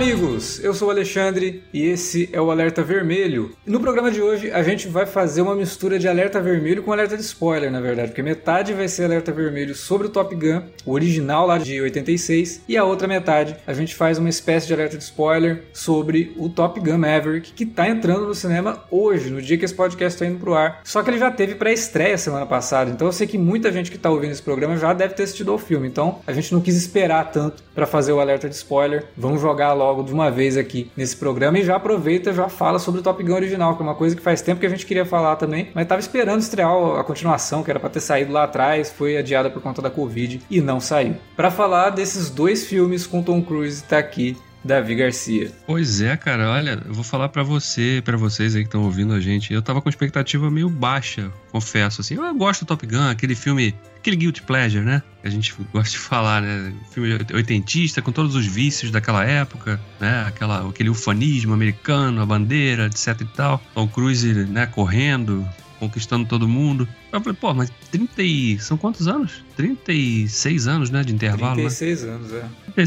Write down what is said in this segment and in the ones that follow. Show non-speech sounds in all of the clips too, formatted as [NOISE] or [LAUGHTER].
amigos! Eu sou o Alexandre e esse é o Alerta Vermelho. No programa de hoje a gente vai fazer uma mistura de alerta vermelho com alerta de spoiler, na verdade, porque metade vai ser alerta vermelho sobre o Top Gun, o original lá de 86, e a outra metade a gente faz uma espécie de alerta de spoiler sobre o Top Gun Maverick, que tá entrando no cinema hoje, no dia que esse podcast tá indo pro ar. Só que ele já teve pré-estreia semana passada, então eu sei que muita gente que tá ouvindo esse programa já deve ter assistido ao filme, então a gente não quis esperar tanto para fazer o alerta de spoiler. Vamos jogar logo de uma vez aqui nesse programa e já aproveita, já fala sobre o Top Gun original, que é uma coisa que faz tempo que a gente queria falar também, mas tava esperando estrear a continuação, que era para ter saído lá atrás, foi adiada por conta da Covid e não saiu. Para falar desses dois filmes com Tom Cruise, tá aqui Davi Garcia. Pois é, cara, olha, eu vou falar para você, para vocês aí que estão ouvindo a gente. Eu tava com expectativa meio baixa, confesso assim. Eu gosto do Top Gun, aquele filme, aquele guilty pleasure, né? Que a gente [LAUGHS] gosta de falar, né? Filme oitentista com todos os vícios daquela época, né? Aquela, aquele ufanismo americano, a bandeira, etc e tal. Tom Cruise, né, correndo, conquistando todo mundo. Eu falei, pô, mas 30 e... São quantos anos? 36 anos, né, de intervalo, 36 né? anos, é.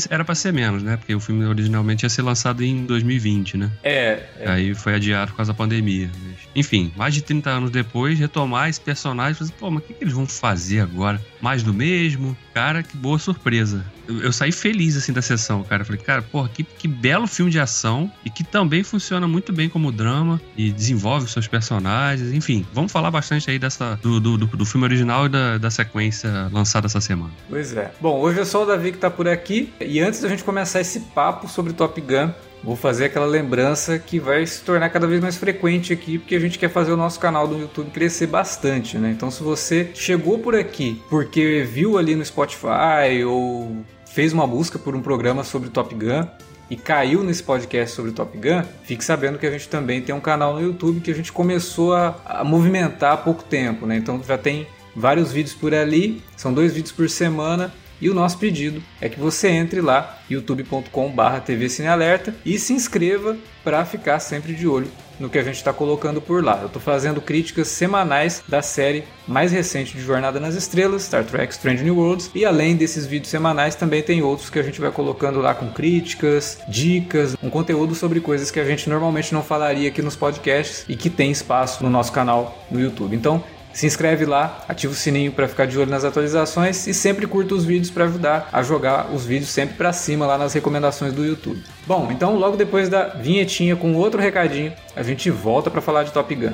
Era pra ser menos, né? Porque o filme originalmente ia ser lançado em 2020, né? É. é. Aí foi adiado por causa da pandemia. Enfim, mais de 30 anos depois, retomar esse personagem, fazer, pô, mas o que, que eles vão fazer agora? Mais do mesmo? Cara, que boa surpresa. Eu, eu saí feliz, assim, da sessão, cara. Falei, cara, porra, que, que belo filme de ação e que também funciona muito bem como drama e desenvolve os seus personagens. Enfim, vamos falar bastante aí dessa, do, do, do, do filme original e da, da sequência lançada essa semana. Pois é. Bom, hoje é só o Davi que tá por aqui. E antes da gente começar esse papo sobre Top Gun, vou fazer aquela lembrança que vai se tornar cada vez mais frequente aqui, porque a gente quer fazer o nosso canal do YouTube crescer bastante, né? Então, se você chegou por aqui porque viu ali no Spotify ou fez uma busca por um programa sobre Top Gun e caiu nesse podcast sobre Top Gun, fique sabendo que a gente também tem um canal no YouTube que a gente começou a, a movimentar há pouco tempo, né? Então já tem vários vídeos por ali, são dois vídeos por semana e o nosso pedido é que você entre lá, youtube.com.br TV Cinealerta e se inscreva para ficar sempre de olho no que a gente está colocando por lá. Eu estou fazendo críticas semanais da série mais recente de Jornada nas Estrelas, Star Trek Strange New Worlds, e além desses vídeos semanais também tem outros que a gente vai colocando lá com críticas, dicas, um conteúdo sobre coisas que a gente normalmente não falaria aqui nos podcasts e que tem espaço no nosso canal no YouTube. Então, se inscreve lá, ativa o sininho para ficar de olho nas atualizações e sempre curta os vídeos para ajudar a jogar os vídeos sempre para cima lá nas recomendações do YouTube. Bom, então logo depois da vinhetinha com outro recadinho, a gente volta para falar de Top Gun.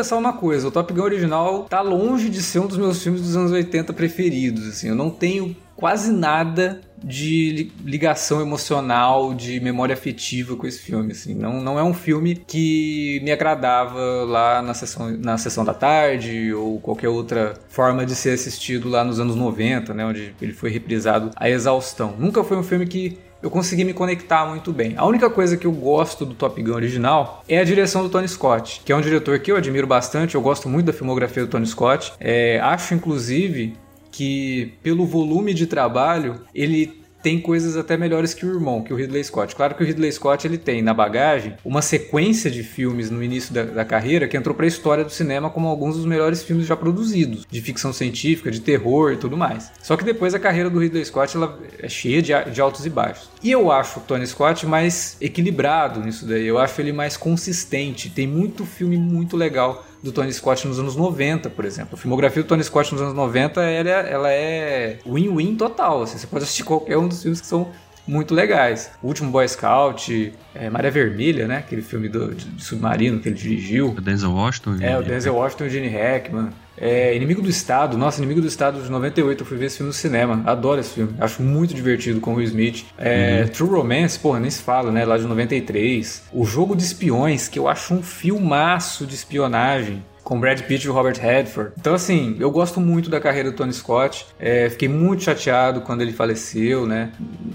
Confessar uma coisa, o Top Gun original tá longe de ser um dos meus filmes dos anos 80 preferidos, assim, eu não tenho quase nada de ligação emocional, de memória afetiva com esse filme, assim. Não, não é um filme que me agradava lá na sessão, na sessão da tarde ou qualquer outra forma de ser assistido lá nos anos 90, né, onde ele foi reprisado à exaustão. Nunca foi um filme que eu consegui me conectar muito bem. A única coisa que eu gosto do Top Gun original é a direção do Tony Scott, que é um diretor que eu admiro bastante, eu gosto muito da filmografia do Tony Scott. É, acho, inclusive, que pelo volume de trabalho, ele tem coisas até melhores que o irmão, que o Ridley Scott. Claro que o Ridley Scott ele tem na bagagem uma sequência de filmes no início da, da carreira que entrou para a história do cinema como alguns dos melhores filmes já produzidos, de ficção científica, de terror e tudo mais. Só que depois a carreira do Ridley Scott ela é cheia de, de altos e baixos. E eu acho o Tony Scott mais equilibrado nisso daí. Eu acho ele mais consistente. Tem muito filme muito legal do Tony Scott nos anos 90, por exemplo. A filmografia do Tony Scott nos anos 90 ela, é, ela é win-win total. Assim, você pode assistir qualquer um dos filmes que são muito legais. O último Boy Scout, é, Maré Vermelha, né? Aquele filme do, de, de submarino que ele dirigiu. O Denzel Washington. É, o Denzel Washington e o Gene Hackman. É, Inimigo do Estado, nossa, Inimigo do Estado de 98, eu fui ver esse filme no cinema. Adoro esse filme, acho muito divertido com o Will Smith. É, uhum. True Romance, porra, nem se fala, né? Lá de 93. O Jogo de Espiões, que eu acho um filmaço de espionagem com Brad Pitt e Robert Redford. Então, assim, eu gosto muito da carreira do Tony Scott. É, fiquei muito chateado quando ele faleceu, né?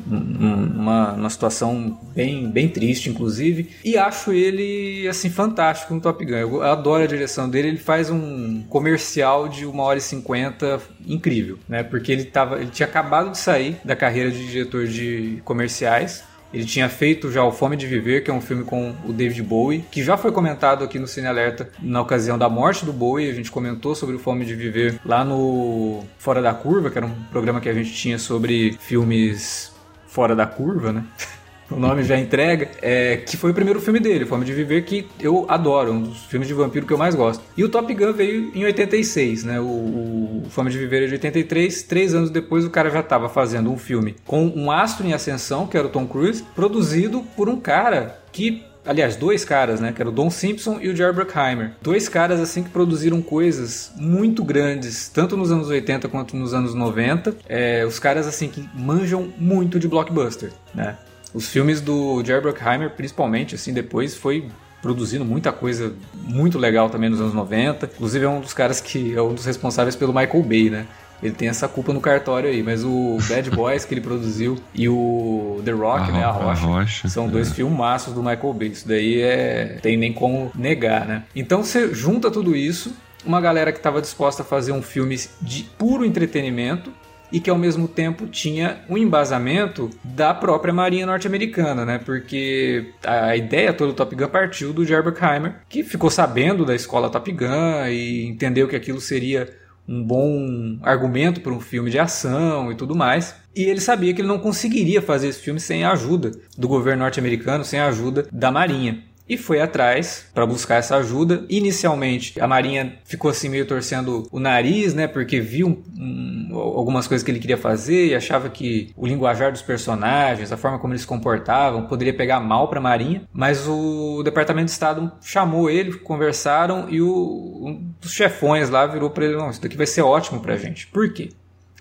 Uma, uma situação bem, bem triste, inclusive. E acho ele, assim, fantástico no Top Gun. Eu adoro a direção dele. Ele faz um comercial de 1 hora e 50 incrível, né? Porque ele, tava, ele tinha acabado de sair da carreira de diretor de comerciais ele tinha feito já o Fome de Viver, que é um filme com o David Bowie, que já foi comentado aqui no Cine Alerta na ocasião da morte do Bowie. A gente comentou sobre o Fome de Viver lá no Fora da Curva, que era um programa que a gente tinha sobre filmes fora da curva, né? [LAUGHS] o nome já entrega, é, que foi o primeiro filme dele, Fome de Viver, que eu adoro, um dos filmes de vampiro que eu mais gosto. E o Top Gun veio em 86, né? O, o Fome de Viver é de 83, três anos depois o cara já estava fazendo um filme com um astro em ascensão, que era o Tom Cruise, produzido por um cara que Aliás, dois caras, né? Que era o Don Simpson e o Jerry Bruckheimer. Dois caras, assim, que produziram coisas muito grandes, tanto nos anos 80 quanto nos anos 90. É, os caras, assim, que manjam muito de blockbuster, né? Os filmes do Jerry Bruckheimer, principalmente, assim, depois foi produzindo muita coisa muito legal também nos anos 90. Inclusive é um dos caras que é um dos responsáveis pelo Michael Bay, né? Ele tem essa culpa no cartório aí, mas o Bad Boys que ele produziu e o The Rock, a né, a Rocha, a Rocha são dois é. filmaços do Michael Bay. Isso daí é tem nem como negar, né? Então você junta tudo isso, uma galera que estava disposta a fazer um filme de puro entretenimento, e que ao mesmo tempo tinha um embasamento da própria Marinha norte-americana, né? Porque a ideia toda do Top Gun partiu do Jerry Bruckheimer, que ficou sabendo da escola Top Gun e entendeu que aquilo seria um bom argumento para um filme de ação e tudo mais. E ele sabia que ele não conseguiria fazer esse filme sem a ajuda do governo norte-americano, sem a ajuda da Marinha e foi atrás para buscar essa ajuda. Inicialmente, a Marinha ficou assim meio torcendo o nariz, né, porque viu um, algumas coisas que ele queria fazer e achava que o linguajar dos personagens, a forma como eles se comportavam, poderia pegar mal para a Marinha. Mas o Departamento de Estado chamou ele, conversaram e o, um dos chefões lá virou para ele: "Não, isso daqui vai ser ótimo para a gente". Por quê?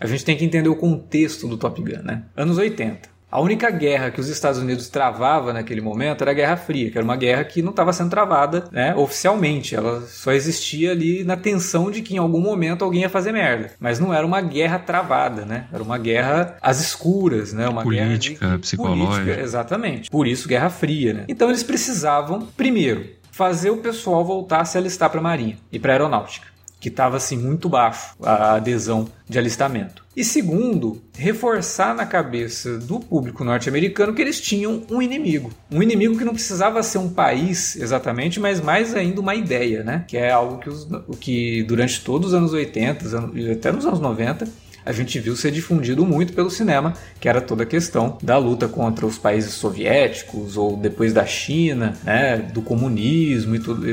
A gente tem que entender o contexto do Top Gun, né? Anos 80. A única guerra que os Estados Unidos travava naquele momento era a Guerra Fria, que era uma guerra que não estava sendo travada né, oficialmente. Ela só existia ali na tensão de que em algum momento alguém ia fazer merda. Mas não era uma guerra travada, né? Era uma guerra às escuras, né? Uma política, guerra de, psicológica. Política, exatamente. Por isso Guerra Fria, né? Então eles precisavam, primeiro, fazer o pessoal voltar a se alistar para a Marinha e para a Aeronáutica que estava assim muito baixo a adesão de alistamento. E segundo, reforçar na cabeça do público norte-americano que eles tinham um inimigo. Um inimigo que não precisava ser um país exatamente, mas mais ainda uma ideia, né? Que é algo que, os, que durante todos os anos 80 e até nos anos 90 a gente viu ser difundido muito pelo cinema, que era toda a questão da luta contra os países soviéticos ou depois da China, né, do comunismo e tudo,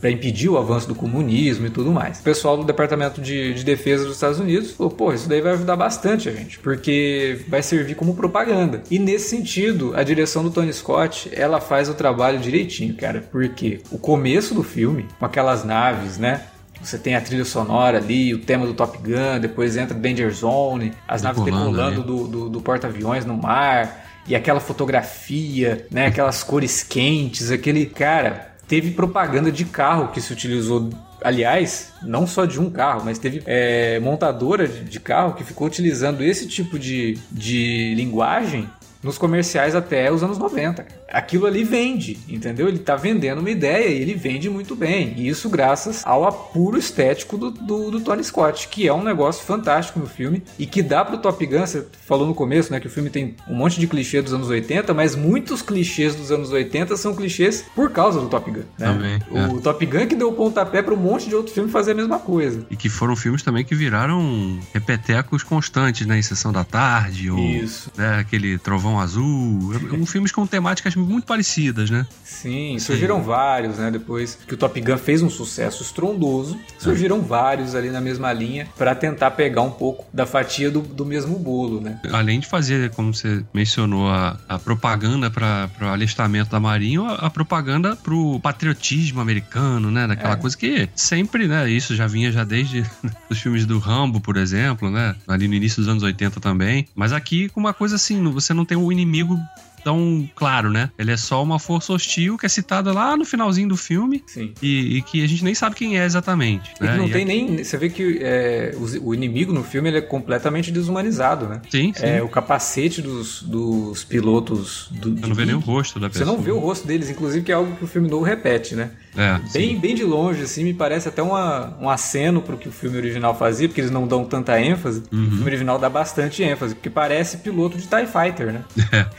para impedir o avanço do comunismo e tudo mais. O pessoal do Departamento de, de Defesa dos Estados Unidos falou: pô, isso daí vai ajudar bastante a gente, porque vai servir como propaganda. E nesse sentido, a direção do Tony Scott ela faz o trabalho direitinho, cara, porque o começo do filme, com aquelas naves, né? Você tem a trilha sonora ali, o tema do Top Gun, depois entra Danger Zone, as naves decolando do, do, do porta-aviões no mar, e aquela fotografia, né? Aquelas cores quentes, aquele. Cara, teve propaganda de carro que se utilizou. Aliás, não só de um carro, mas teve é, montadora de, de carro que ficou utilizando esse tipo de, de linguagem nos comerciais até os anos 90. Aquilo ali vende, entendeu? Ele tá vendendo uma ideia e ele vende muito bem. E isso graças ao apuro estético do, do, do Tony Scott, que é um negócio fantástico no filme e que dá pro Top Gun, você falou no começo, né, que o filme tem um monte de clichê dos anos 80, mas muitos clichês dos anos 80 são clichês por causa do Top Gun. Né? Também, o é. Top Gun que deu o pontapé para um monte de outro filme fazer a mesma coisa. E que foram filmes também que viraram repetecos constantes, né? Em Sessão da Tarde, ou Isso. né, aquele Trovão Azul. Um filmes com temáticas muito parecidas, né? Sim, surgiram vários, né? Depois que o Top Gun fez um sucesso estrondoso, surgiram vários ali na mesma linha para tentar pegar um pouco da fatia do, do mesmo bolo, né? Além de fazer, como você mencionou, a, a propaganda para o alistamento da Marinha, a, a propaganda para o patriotismo americano, né? Daquela É. coisa que sempre, né? Isso já vinha já desde [LAUGHS] os filmes do Rambo, por exemplo, né? Ali no início dos anos 80 também. Mas aqui com uma coisa assim, você não tem o inimigo tão claro, né? Ele é só uma força hostil que é citada lá no finalzinho do filme e, e que a gente nem sabe quem é exatamente. E né? que não E tem aqui- nem. Você vê que é, o, inimigo no filme ele é completamente desumanizado, né? Sim, sim. É, o capacete dos, dos pilotos do. Você não vê nem o rosto da Você pessoa. não vê o rosto deles, inclusive, que é algo que o filme novo repete, né? É, Bem, sim. bem de longe, assim, me parece até uma, um aceno pro que o filme original fazia, porque eles não dão tanta ênfase. Uhum. O filme original dá bastante ênfase, porque parece piloto de TIE Fighter, né? [LAUGHS]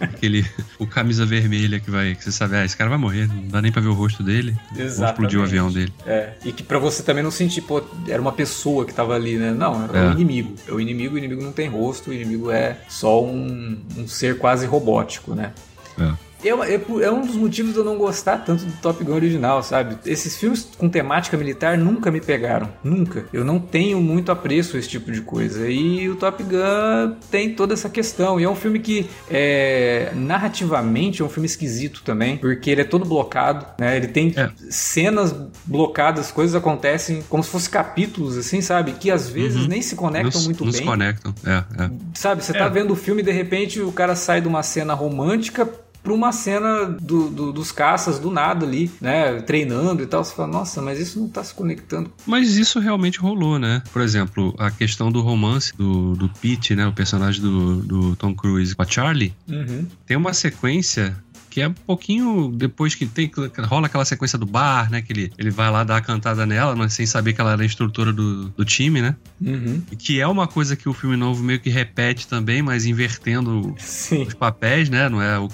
Aquele, o camisa vermelha que vai, que você sabe, ah, esse cara vai morrer, não dá nem pra ver o rosto dele. Ou explodir o avião dele. É, e que pra você também não sentir, pô, era uma pessoa que tava ali, né? Não, era É. o inimigo. É o inimigo, o inimigo não tem rosto, o inimigo é só um, um ser quase robótico, né? É. Eu, é, é um dos motivos de eu não gostar tanto do Top Gun original, sabe? Esses filmes com temática militar nunca me pegaram. Nunca. Eu não tenho muito apreço a esse tipo de coisa. E o Top Gun tem toda essa questão. E é um filme que, é, narrativamente, é um filme esquisito também. Porque ele é todo blocado, né? Ele tem É. cenas blocadas, coisas acontecem como se fossem capítulos, assim, sabe? Que às vezes Uhum. nem se conectam não, muito não bem. se conectam. É, é. Sabe, você É. tá vendo o filme e de repente o cara sai de uma cena romântica pra uma cena do- do- dos caças do nada ali, né? Treinando e tal. Você fala, nossa, mas isso não tá se conectando. Mas isso realmente rolou, né? Por exemplo, a questão do romance do, do Pete, né? O personagem do, do Tom Cruise com a Charlie, Uhum. tem uma sequência que é um pouquinho depois que tem rola aquela sequência do bar, né? Que ele, ele vai lá dar a cantada nela, mas sem saber que ela era a instrutora do, do time, né? Uhum. Que é uma coisa que o filme novo meio que repete também, mas invertendo Sim. os papéis, né? Não é o,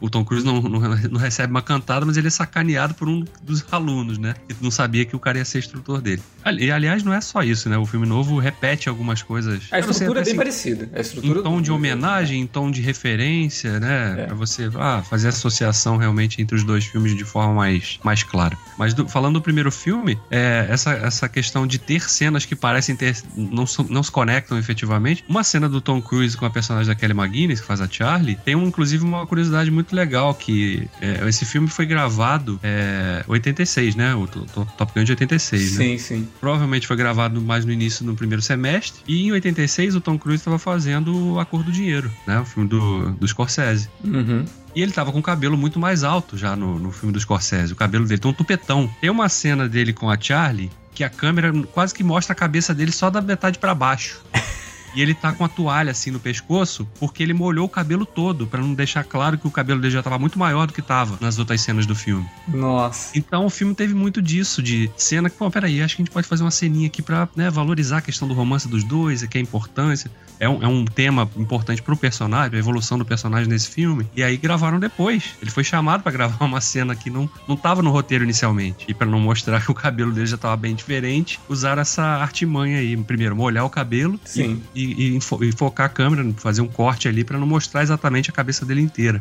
o- Tom Cruise não, não, não recebe uma cantada, mas ele é sacaneado por um dos alunos, né? Que não sabia que o cara ia ser instrutor dele. E aliás, não é só isso, né? O filme novo repete algumas coisas. A estrutura é até bem se- parecida. A estrutura em tom de do- homenagem, em tom de referência, né? É. Pra você ah, fazer associação realmente entre os dois filmes de forma mais, mais clara. Mas do- falando do primeiro filme, é, essa, essa questão de ter cenas que parecem ter. Não, não se conectam efetivamente. Uma cena do Tom Cruise com a personagem da Kelly McGuinness, que faz a Charlie, tem um, inclusive uma curiosidade muito legal: que é, esse filme foi gravado é, 86, né? O Top Top Gun de 86, né? Sim, sim. Provavelmente foi gravado mais no início, no primeiro semestre. E em 86, o Tom Cruise estava fazendo A Cor do Dinheiro, né? O filme do, do Scorsese. Uhum. E ele tava com o cabelo muito mais alto já no, no filme do Scorsese. O cabelo dele tem um tupetão. Tem uma cena dele com a Charlie que a câmera quase que mostra a cabeça dele só da metade pra baixo. [LAUGHS] E ele tá com a toalha assim no pescoço porque ele molhou o cabelo todo pra não deixar claro que o cabelo dele já tava muito maior do que tava nas outras cenas do filme. Nossa. Então o filme teve muito disso, de cena que, pô, peraí, acho que a gente pode fazer uma ceninha aqui pra né, valorizar a questão do romance dos dois, que é a importância. É um, é um tema importante pro personagem, a evolução do personagem nesse filme. E aí gravaram depois. Ele foi chamado pra gravar uma cena que não, não tava no roteiro inicialmente. E pra não mostrar que o cabelo dele já tava bem diferente, usaram essa artimanha aí. Primeiro, molhar o cabelo e- Sim. e, e enfo- e focar a câmera, fazer um corte ali pra não mostrar exatamente a cabeça dele inteira.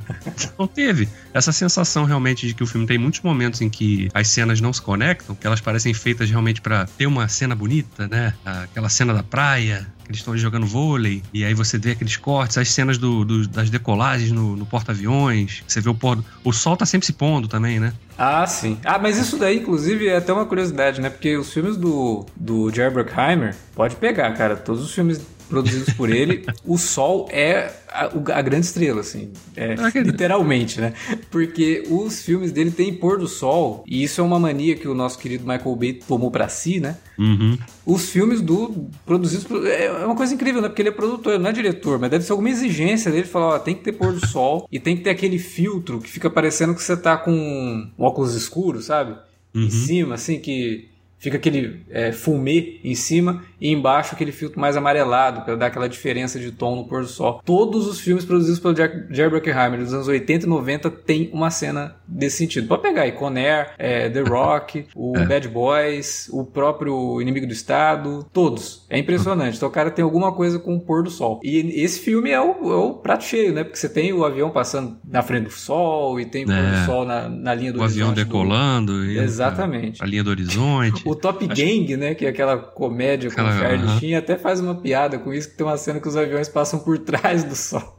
Então teve essa sensação realmente de que o filme tem muitos momentos em que as cenas não se conectam, que elas parecem feitas realmente pra ter uma cena bonita, né? Aquela cena da praia, que eles estão jogando vôlei, e aí você vê aqueles cortes, as cenas do, do- das decolagens no, no porta-aviões, você vê o pôr. O sol tá sempre se pondo também, né? Ah, sim. Ah, mas isso daí, inclusive, é até uma curiosidade, né? Porque os filmes do, do Jerry Bruckheimer, pode pegar, cara. Todos os filmes produzidos por ele, o Sol é a, a grande estrela, assim. É, literalmente, né? Porque os filmes dele têm pôr do sol, e isso é uma mania que o nosso querido Michael Bay tomou para si, né? Uhum. Os filmes do produzidos por, é, é uma coisa incrível, né? Porque ele é produtor, não é diretor, mas deve ser alguma exigência dele falar, ó, tem que ter pôr do sol e tem que ter aquele filtro que fica parecendo que você tá com um óculos escuros, sabe? Uhum. Em cima, assim, que fica aquele é, fumê em cima e embaixo aquele filtro mais amarelado para dar aquela diferença de tom no pôr do sol. Todos os filmes produzidos pelo Jerry Bruckheimer dos anos 80 e 90 tem uma cena desse sentido. Pode pegar aí Conair, é, The Rock, o é. Bad Boys, o próprio Inimigo do Estado, todos. É impressionante. Então o cara tem alguma coisa com o pôr do sol. E esse filme é o, é o prato cheio, né? Porque você tem o avião passando na frente do sol e tem o pôr do é. sol na, na linha do o horizonte. O avião decolando. Do... Exatamente. A linha do horizonte. o Top Acho... Gang, né? Que é aquela comédia aquela Charlie uhum. Sheen até faz uma piada com isso, que tem uma cena que os aviões passam por [LAUGHS] trás do sol.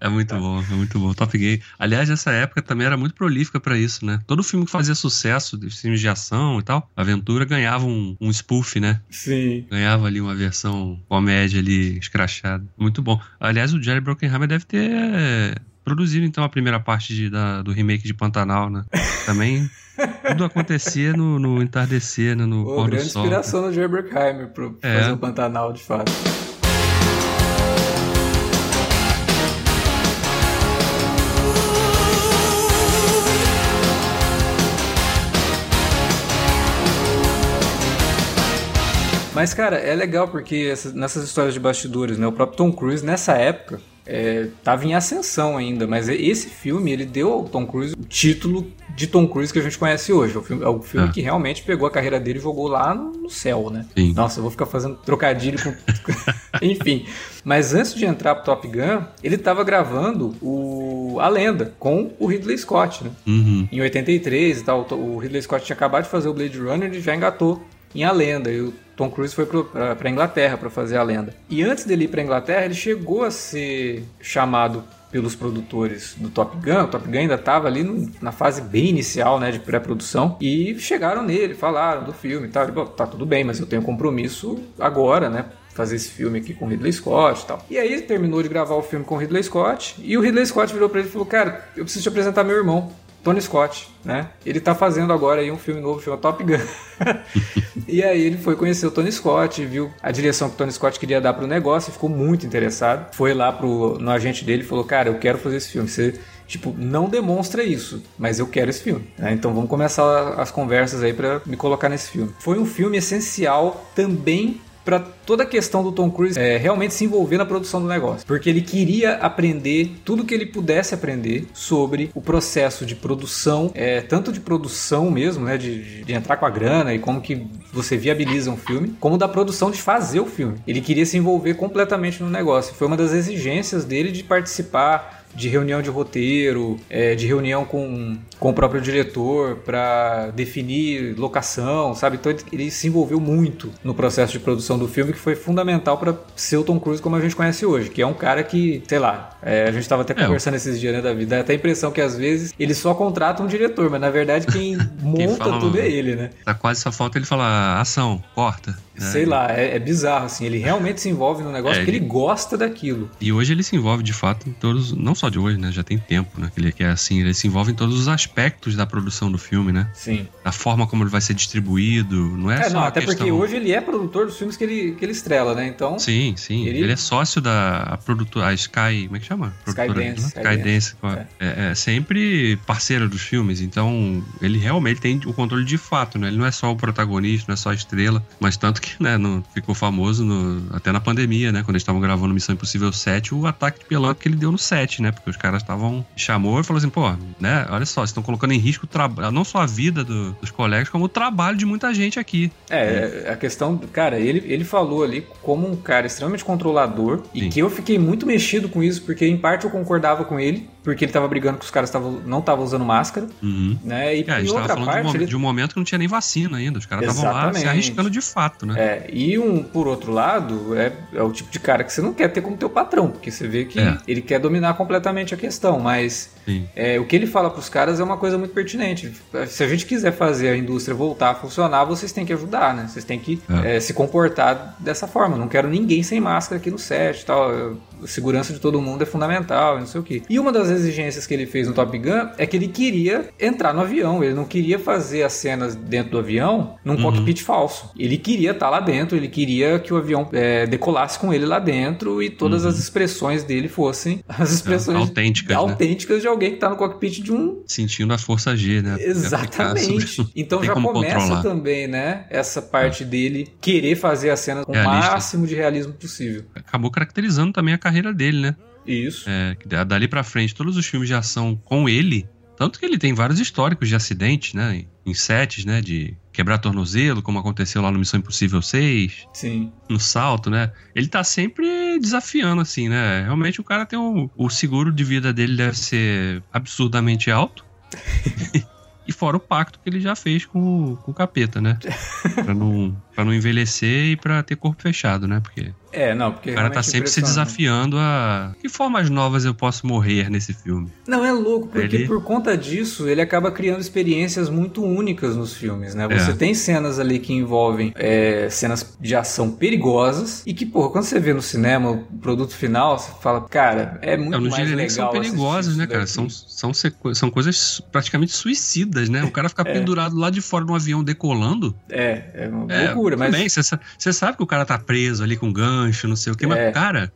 É muito bom, é muito bom. Top Gay. Aliás, essa época também era muito prolífica para isso, né? Todo filme que fazia sucesso, filmes de ação e tal, Aventura ganhava um, um spoof, né? Sim. Ganhava ali uma versão comédia ali, escrachada. Muito bom. Aliás, o Jerry Bruckheimer deve ter produzido então a primeira parte de, da, do remake de Pantanal, né? Também tudo acontecia no, no entardecer, né? no Pô, pôr do grande sol. inspiração no Jerry Bruckheimer pra é. fazer o Pantanal, de fato. Mas, cara, é legal porque essa, nessas histórias de bastidores, né? O próprio Tom Cruise, nessa época, estava é, em ascensão ainda, mas esse filme ele deu ao Tom Cruise o título de Tom Cruise que a gente conhece hoje. O filme, é o filme é. que realmente pegou a carreira dele e jogou lá no, céu, né? Sim. Nossa, eu vou ficar fazendo trocadilho com. [LAUGHS] Enfim. Mas antes de entrar pro Top Gun, ele estava gravando o A Lenda com o Ridley Scott, né? Uhum. Em 83 e tal. O Ridley Scott tinha acabado de fazer o Blade Runner e já engatou em A Lenda. E o Tom Cruise foi para Inglaterra para fazer A Lenda. E antes dele ir para Inglaterra, ele chegou a ser chamado pelos produtores do Top Gun. O Top Gun ainda estava ali no, na fase bem inicial, né, de pré-produção, e chegaram nele, falaram do filme e tal. Ele tá tudo bem, mas eu tenho compromisso agora, né, fazer esse filme aqui com Ridley Scott e tal. E aí terminou de gravar o filme com Ridley Scott, e o Ridley Scott virou para ele e falou, cara, eu preciso te apresentar meu irmão. Tony Scott, né? Ele tá fazendo agora aí um filme novo, chama Top Gun. [LAUGHS] e aí ele foi conhecer o Tony Scott, viu a direção que o Tony Scott queria dar pro negócio e ficou muito interessado. Foi lá pro, no agente dele e falou, cara, eu quero fazer esse filme. Você, tipo, não demonstra isso, mas eu quero esse filme. Né? Então vamos começar as conversas aí para me colocar nesse filme. Foi um filme essencial também para toda a questão do Tom Cruise é, realmente se envolver na produção do negócio. Porque ele queria aprender tudo que ele pudesse aprender sobre o processo de produção, é, tanto de produção mesmo, né, de, de entrar com a grana e como que você viabiliza um filme, como da produção de fazer o filme. Ele queria se envolver completamente no negócio. Foi uma das exigências dele de participar de reunião de roteiro, é, de reunião com, com o próprio diretor para definir locação, sabe? Então ele se envolveu muito no processo de produção do filme, que foi fundamental para ser o Tom Cruise como a gente conhece hoje, que é um cara que, sei lá, é, a gente estava até é, conversando esses dias, né, Davi? Dá até a impressão que às vezes ele só contrata um diretor, mas na verdade quem [LAUGHS] monta quem tudo é ele, né? Tá quase só falta ele falar ação, corta. Sei lá, é, é, bizarro, assim. Ele realmente se envolve no negócio é, porque ele... ele gosta daquilo. E hoje ele se envolve de fato em todos, não só de hoje, né? Já tem tempo, né? Que ele é assim, ele se envolve em todos os aspectos da produção do filme, né? Sim. Da forma como ele vai ser distribuído, não é, é só não, até questão... porque hoje ele é produtor dos filmes que ele, que ele estrela, né? Então. Sim, sim. Ele, ele é sócio da produtora, a Sky, como é que chama? Skydance. Skydance. É. É, é sempre parceiro dos filmes, então ele realmente tem o controle de fato, né? Ele não é só o protagonista, não é só a estrela, mas tanto que, né, não ficou famoso no, até na pandemia, né? Quando eles estavam gravando Missão Impossível 7, o ataque de pelanca que ele deu no 7, né? Porque os caras estavam. chamou e falou assim, pô, né? Olha só, vocês estão colocando em risco não só a vida do, dos colegas, como o trabalho de muita gente aqui. É, é, a questão, cara, ele, ele falou ali como um cara extremamente controlador Sim. e que eu fiquei muito mexido com isso, porque em parte eu concordava com ele porque ele tava brigando que os caras tavam, não estavam usando máscara, Uhum. né? E É, a gente tava outra falando parte, de, um, ele de um momento que não tinha nem vacina ainda. Os caras estavam lá se arriscando de fato, né? É, e um, por outro lado, é, é o tipo de cara que você não quer ter como teu patrão, porque você vê que É. ele quer dominar completamente a questão, mas é, o que ele fala pros caras é uma coisa muito pertinente. Se a gente quiser fazer a indústria voltar a funcionar, vocês têm que ajudar, né? Vocês têm que É. é, se comportar dessa forma. Não quero ninguém sem máscara aqui no set tal. A segurança de todo mundo é fundamental, não sei o quê. E uma das exigências que ele fez no Top Gun é que ele queria entrar no avião. Ele não queria fazer as cenas dentro do avião num Uhum. cockpit falso. Ele queria estar lá dentro, ele queria que o avião é, decolasse com ele lá dentro e todas as expressões dele fossem as expressões Uhum. autênticas, né? autênticas de alguém que está no cockpit de um Sentindo a força G, né? Exatamente. Aplicar Então já começa controlar. também, né? Essa parte dele querer fazer a cena com o máximo de realismo possível. sobre- Acabou caracterizando também a carreira dele, né? Isso. É, dali pra frente, todos os filmes de ação com ele, tanto que ele tem vários históricos de acidentes, né? Em- sets, né? De quebrar tornozelo, como aconteceu lá no Missão Impossível 6, Sim. no salto, né? Ele tá sempre desafiando, assim, né? Realmente o cara tem um, o seguro de vida dele deve ser absurdamente alto. [LAUGHS] E fora o pacto que ele já fez com, o- com o capeta, né? [LAUGHS] Pra não, pra não envelhecer e pra ter corpo fechado, né? Porque É, não, porque o cara tá sempre se desafiando a. Que formas novas eu posso morrer nesse filme? Não, é louco, porque Ele- por conta disso ele acaba criando experiências muito únicas nos filmes, né? Você É. tem cenas ali que envolvem é, cenas de ação perigosas e que, porra, quando você vê no cinema o produto final, você fala, cara, é muito Não, não mais legal são perigosas, né, cara? daqui. São, são, são coisas praticamente suicidas, né? O cara ficar [LAUGHS] É. pendurado lá de fora de um avião decolando. É, é uma É, loucura, mas Também, você sabe que o cara tá preso ali com gancho, não sei o quê, É. mas, cara,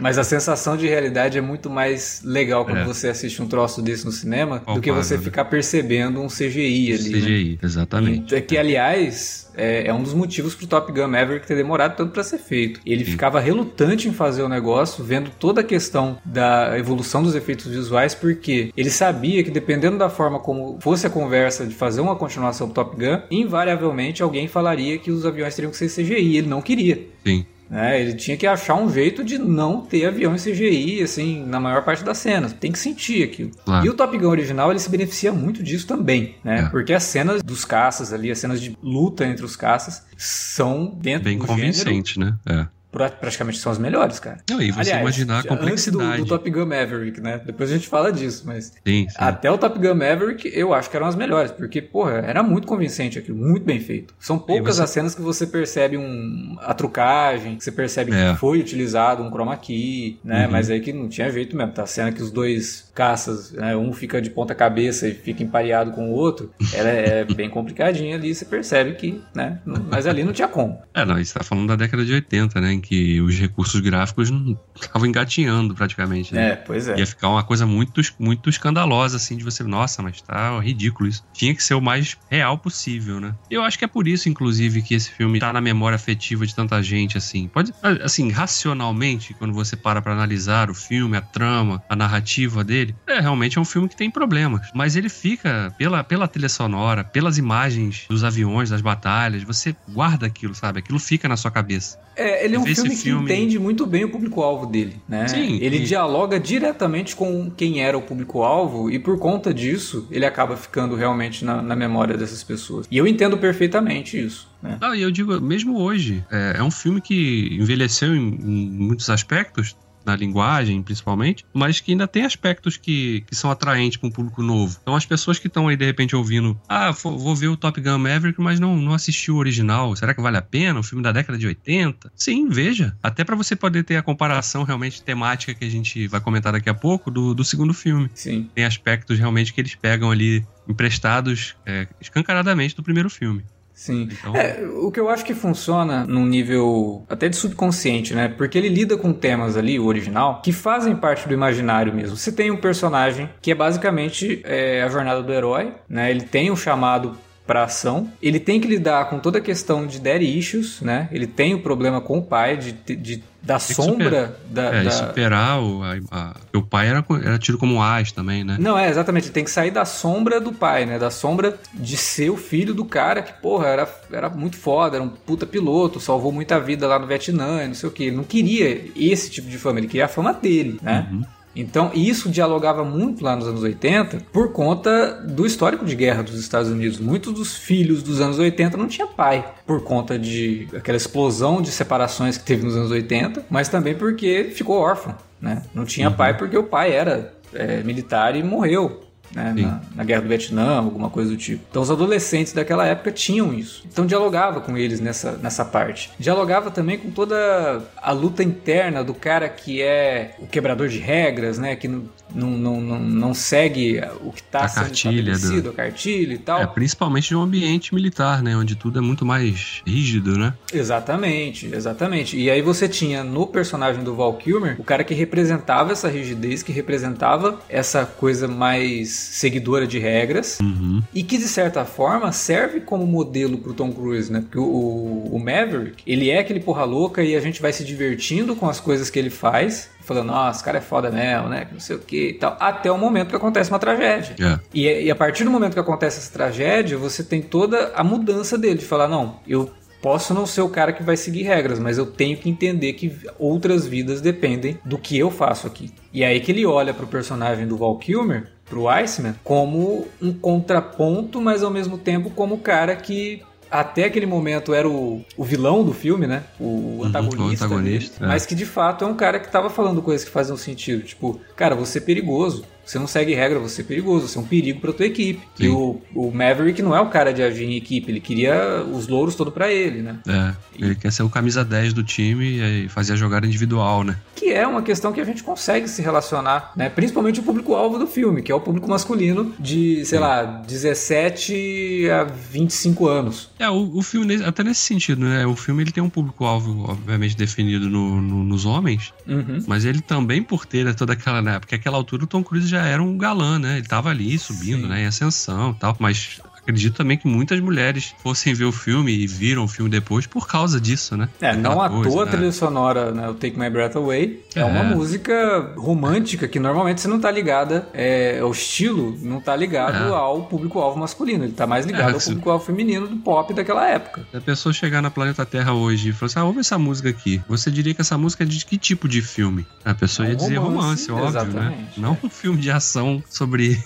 Mas a sensação de realidade é muito mais legal quando É. você assiste um troço desse no cinema do que você né? ficar percebendo um CGI ali. né? CGI, exatamente. É que, aliás, é, é um dos motivos pro Top Gun Maverick ter demorado tanto pra ser feito. Ele Sim. ficava relutante em fazer o negócio, vendo toda a questão da evolução dos efeitos visuais, porque ele sabia que dependendo da forma como fosse a conversa de fazer uma continuação do Top Gun, invariavelmente alguém falaria que os aviões teriam que ser CGI. Ele não queria. Sim. Né? Ele tinha que achar um jeito de não ter avião em CGI, assim, na maior parte das cenas. Tem que sentir aquilo. Claro. E o Top Gun original, ele se beneficia muito disso também, né? É. Porque as cenas dos caças ali, as cenas de luta entre os caças, são dentro Bem do gênero, convincente, né? É. pra- praticamente são as melhores, cara. Não, e você Aliás, imaginar a antes do, complexidade. do Top Gun Maverick, né? Depois a gente fala disso, mas Sim, sim. até o Top Gun Maverick eu acho que eram as melhores, porque, porra, era muito convincente aquilo, muito bem feito. São poucas você- as cenas que você percebe um, a trucagem, que você percebe É. que foi utilizado um chroma key, né? Uhum. Mas aí que não tinha jeito mesmo. Tá a cena que os dois caças, né? Um fica de ponta cabeça e fica empareado com o outro, ela é bem complicadinha ali, você percebe que, né? Mas ali não tinha como. É, não, você tá falando da década de 80, né? Que os recursos gráficos não estavam engatinhando praticamente, né? É, pois é. Ia ficar uma coisa muito, muito escandalosa, assim, de você, nossa, mas tá ridículo isso. Tinha que ser o mais real possível, né? Eu acho que é por isso, inclusive, que esse filme tá na memória afetiva de tanta gente, assim. Pode, assim, racionalmente, quando você para pra analisar o filme, a trama, a narrativa dele, é realmente é um filme que tem problemas. Mas ele fica, pela, pela trilha sonora, pelas imagens dos aviões, das batalhas, você guarda aquilo, sabe? Aquilo fica na sua cabeça. É, ele é um Filme, filme- que entende muito bem o público-alvo dele, né? Sim, ele e- dialoga diretamente com quem era o público-alvo e por conta disso ele acaba ficando realmente na, na memória dessas pessoas. E eu entendo perfeitamente isso, né? Não, e eu digo, mesmo hoje, é, é um filme que envelheceu em, em muitos aspectos, na linguagem principalmente, mas que ainda tem aspectos que, que são atraentes para um público novo. Então as pessoas que estão aí de repente ouvindo, ah, vou vou ver o Top Gun Maverick, mas não, não assisti o original, será que vale a pena? Um filme da década de 80? Sim, veja. Até para você poder ter a comparação realmente temática que a gente vai comentar daqui a pouco do, do segundo filme. Sim. Tem aspectos realmente que eles pegam ali emprestados é, escancaradamente do primeiro filme. Sim. Então, É, o que eu acho que funciona num nível até de subconsciente, né? Porque ele lida com temas ali, o original, que fazem parte do imaginário mesmo. Você tem um personagem que é basicamente é, a jornada do herói, né? Ele tem um chamado para ação. Ele tem que lidar com toda a questão de daddy issues, né? Ele tem o problema com o pai, de, de- da que sombra da, É, da- superar o, a, a- o pai era, era tido como as também, né? Não, é, exatamente. Ele tem que sair da sombra do pai, né? Da sombra de ser o filho do cara que, porra, era, era muito foda, era um puta piloto, salvou muita vida lá no Vietnã e não sei o que. Ele não queria esse tipo de fama, ele queria a fama dele, né? Uhum. Então, isso dialogava muito lá nos anos 80 por conta do histórico de guerra dos Estados Unidos. Muitos dos filhos dos anos 80 não tinha pai por conta de aquela explosão de separações que teve nos anos 80, mas também porque ficou órfão, né? Não tinha uhum. pai porque o pai era é, militar e morreu né, na, na, guerra do Vietnã, alguma coisa do tipo. Então os adolescentes daquela época tinham isso. Então dialogava com eles nessa, nessa parte. Dialogava também com toda a luta interna do cara que é o quebrador de regras, né, que não, não, não, não, não segue o que está sendo cartilha estabelecido, do... a cartilha e tal. É, principalmente de um ambiente militar, né, onde tudo é muito mais rígido, né? Exatamente, exatamente. E aí você tinha no personagem do Val Kilmer o cara que representava essa rigidez, que representava essa coisa mais seguidora de regras uhum. e que de certa forma serve como modelo pro Tom Cruise, né? Porque o, o, Maverick, ele é aquele porra louca e a gente vai se divertindo com as coisas que ele faz falando, nossa, cara é foda mesmo, né? Não sei o que e tal. Até o momento que acontece uma tragédia. É. E, e, a partir do momento que acontece essa tragédia, você tem toda a mudança dele, de falar, não, eu posso não ser o cara que vai seguir regras, mas eu tenho que entender que outras vidas dependem do que eu faço aqui. E é aí que ele olha pro personagem do Val Kilmer pro Iceman como um contraponto, mas ao mesmo tempo como o cara que até aquele momento era o, o vilão do filme, né? O antagonista. Uhum, o antagonista dele, é. Mas que de fato é um cara que tava falando coisas que faziam sentido. Tipo, cara, você é perigoso. Você não segue regra, você é perigoso, você é um perigo pra tua equipe. Sim. E o, o Maverick não é o cara de agir em equipe, ele queria os louros todo para ele, né? É, e... ele quer ser o camisa 10 do time e fazer a jogada individual, né? Que é uma questão que a gente consegue se relacionar, né? Principalmente o público-alvo do filme, que é o público masculino de, sei Sim. lá, 17 a 25 anos. É, o, o filme, até nesse sentido, né? O filme ele tem um público-alvo, obviamente, definido no, no, nos homens, uhum. mas ele também, por ter toda aquela, né? Porque aquela altura o Tom Cruise já era um galã, né? Ele tava ali subindo, Sim. né? Em ascensão e tal. Mas acredito também que muitas mulheres fossem ver o filme e viram o filme depois por causa disso, né? É, não à toa a né? trilha sonora, né? O Take My Breath Away é, é, uma música romântica que normalmente você não tá ligada, é, o estilo não tá ligado é. ao público-alvo masculino, ele tá mais ligado é, ao público-alvo feminino do pop daquela época. Se a pessoa chegar na Planeta Terra hoje e falar assim, ah, ouve essa música aqui, você diria que essa música é de que tipo de filme? A pessoa ia dizer romance, romance óbvio, né? Não um filme de ação sobre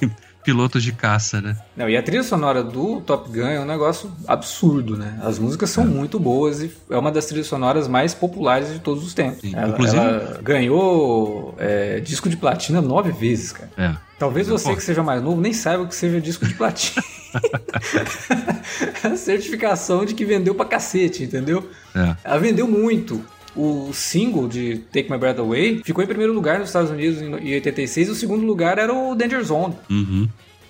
pilotos de caça, né? Não, e a trilha sonora do Top Gun é um negócio absurdo, né? As músicas são é. muito boas e é uma das trilhas sonoras mais populares de todos os tempos. Ela, Inclusive... ela ganhou é, disco de platina nove vezes, cara. É. Talvez você que seja mais novo nem saiba que seja disco de platina. [LAUGHS] [LAUGHS] a certificação de que vendeu pra cacete, entendeu? É. Ela vendeu muito o single de Take My Breath Away ficou em primeiro lugar nos Estados Unidos em 86 e o segundo lugar era o Danger Zone. Uhum.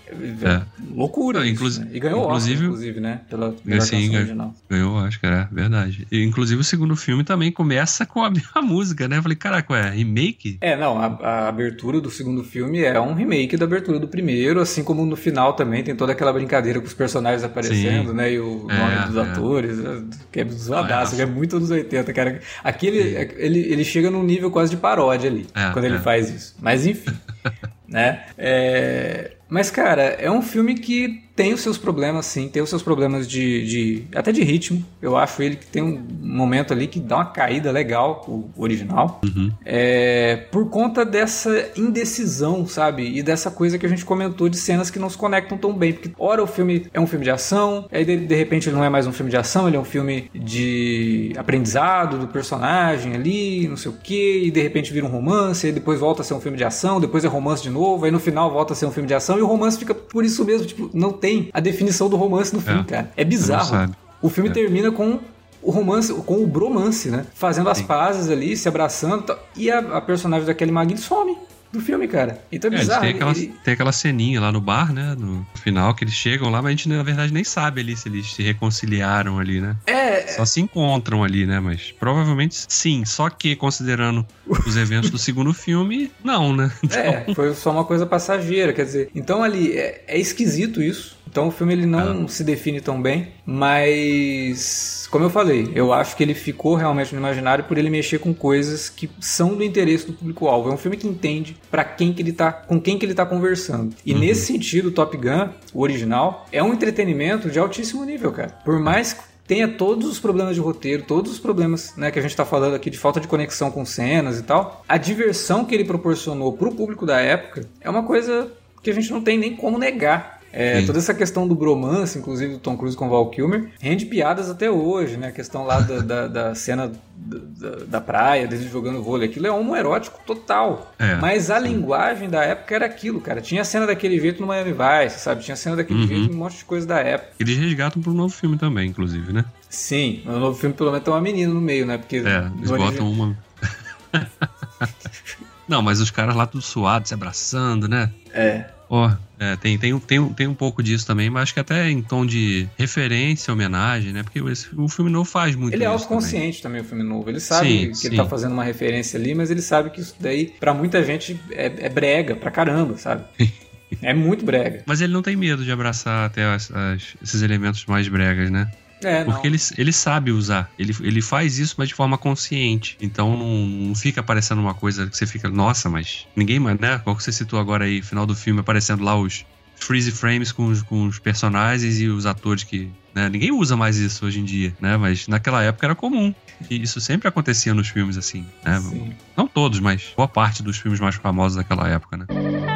É. Loucura. Inclusive, né? E ganhou inclusive, Oscar, inclusive, né? Pela melhor sim, ganhou, original. Ganhou Oscar, é verdade. E, inclusive o segundo filme também começa com a [LAUGHS] mesma música, né? Eu falei, caraca, é remake? É, não, a, a, abertura do segundo filme é um remake da abertura do primeiro, assim como no final também tem toda aquela brincadeira com os personagens aparecendo, sim. né? E o é, nome dos é. atores, é, que é zoadaço, que é muito anos 80, cara. Aqui ele, ele, ele chega num nível quase de paródia ali, é, quando ele é. faz isso. Mas enfim, [LAUGHS] né? É... Mas, cara, é um filme que tem os seus problemas, sim, tem os seus problemas de, de, até de ritmo. Eu acho ele que tem um momento ali que dá uma caída legal, o original, uhum. é, por conta dessa indecisão, sabe? E dessa coisa que a gente comentou de cenas que não se conectam tão bem. Porque, ora, o filme é um filme de ação, aí de, de repente ele não é mais um filme de ação, ele é um filme de aprendizado do personagem ali, não sei o que, e de repente vira um romance, aí depois volta a ser um filme de ação, depois é romance de novo, aí no final volta a ser um filme de ação, e o romance fica por isso mesmo, tipo, não tem tem a definição do romance no filme, é. cara. É bizarro. O filme é. termina com o romance, com o bromance, né? Fazendo as Sim. pazes ali, se abraçando. E a, a personagem da Kelly McGill some do filme, cara. Então é, é bizarro. Tem aquela, ele... tem aquela ceninha lá no bar, né? No final, que eles chegam lá, mas a gente, na verdade, nem sabe ali se eles se reconciliaram ali, né? É. Só se encontram ali, né? Mas provavelmente sim. Só que, considerando os eventos do segundo filme, não, né? Então... [LAUGHS] É, foi só uma coisa passageira, quer dizer. Então ali, é, é esquisito isso. Então o filme ele não ah. se define tão bem, mas como eu falei, eu acho que ele ficou realmente no imaginário por ele mexer com coisas que são do interesse do público-alvo. É um filme que entende para quem que ele tá, com quem que ele tá conversando. E uhum. nesse sentido, Top Gun, o original, é um entretenimento de altíssimo nível, cara. Por mais tenha todos os problemas de roteiro, todos os problemas né, que a gente está falando aqui de falta de conexão com cenas e tal, a diversão que ele proporcionou para o público da época é uma coisa que a gente não tem nem como negar. É, toda essa questão do bromance, inclusive do Tom Cruise com o Val Kilmer, rende piadas até hoje, né? A questão lá da, da, da cena da, da, praia, dele jogando vôlei, aquilo é homoerótico total. É, Mas a sim. linguagem da época era aquilo, cara. Tinha cena daquele jeito no Miami Vice, sabe? Tinha cena daquele uhum. jeito em um monte de coisa da época. Eles resgatam pro novo filme também, inclusive, né? Sim, no novo filme pelo menos tem uma menina no meio, né? Porque é, eles botam uma. [LAUGHS] Não, mas os caras lá tudo suados, se abraçando, né? É. Ó, oh, é, tem, tem, tem, tem um pouco disso também, mas acho que até em tom de referência, homenagem, né? Porque esse, o filme novo faz muito Ele é autoconsciente também. também. o filme novo. Ele sabe sim, que sim. ele tá fazendo uma referência ali, mas ele sabe que isso daí, para muita gente, é, é brega pra caramba, sabe? [LAUGHS] é muito brega. Mas ele não tem medo de abraçar até as, as, esses elementos mais bregas, né? É, Porque ele, ele sabe usar. Ele, ele faz isso, mas de forma consciente. Então não, não fica aparecendo uma coisa que você fica, nossa, mas ninguém mais, né? Qual que você citou agora aí, final do filme, aparecendo lá os freeze frames com os, com os personagens e os atores que. Né? Ninguém usa mais isso hoje em dia, né? Mas naquela época era comum. E isso sempre acontecia nos filmes, assim, né? Não todos, mas boa parte dos filmes mais famosos daquela época, né?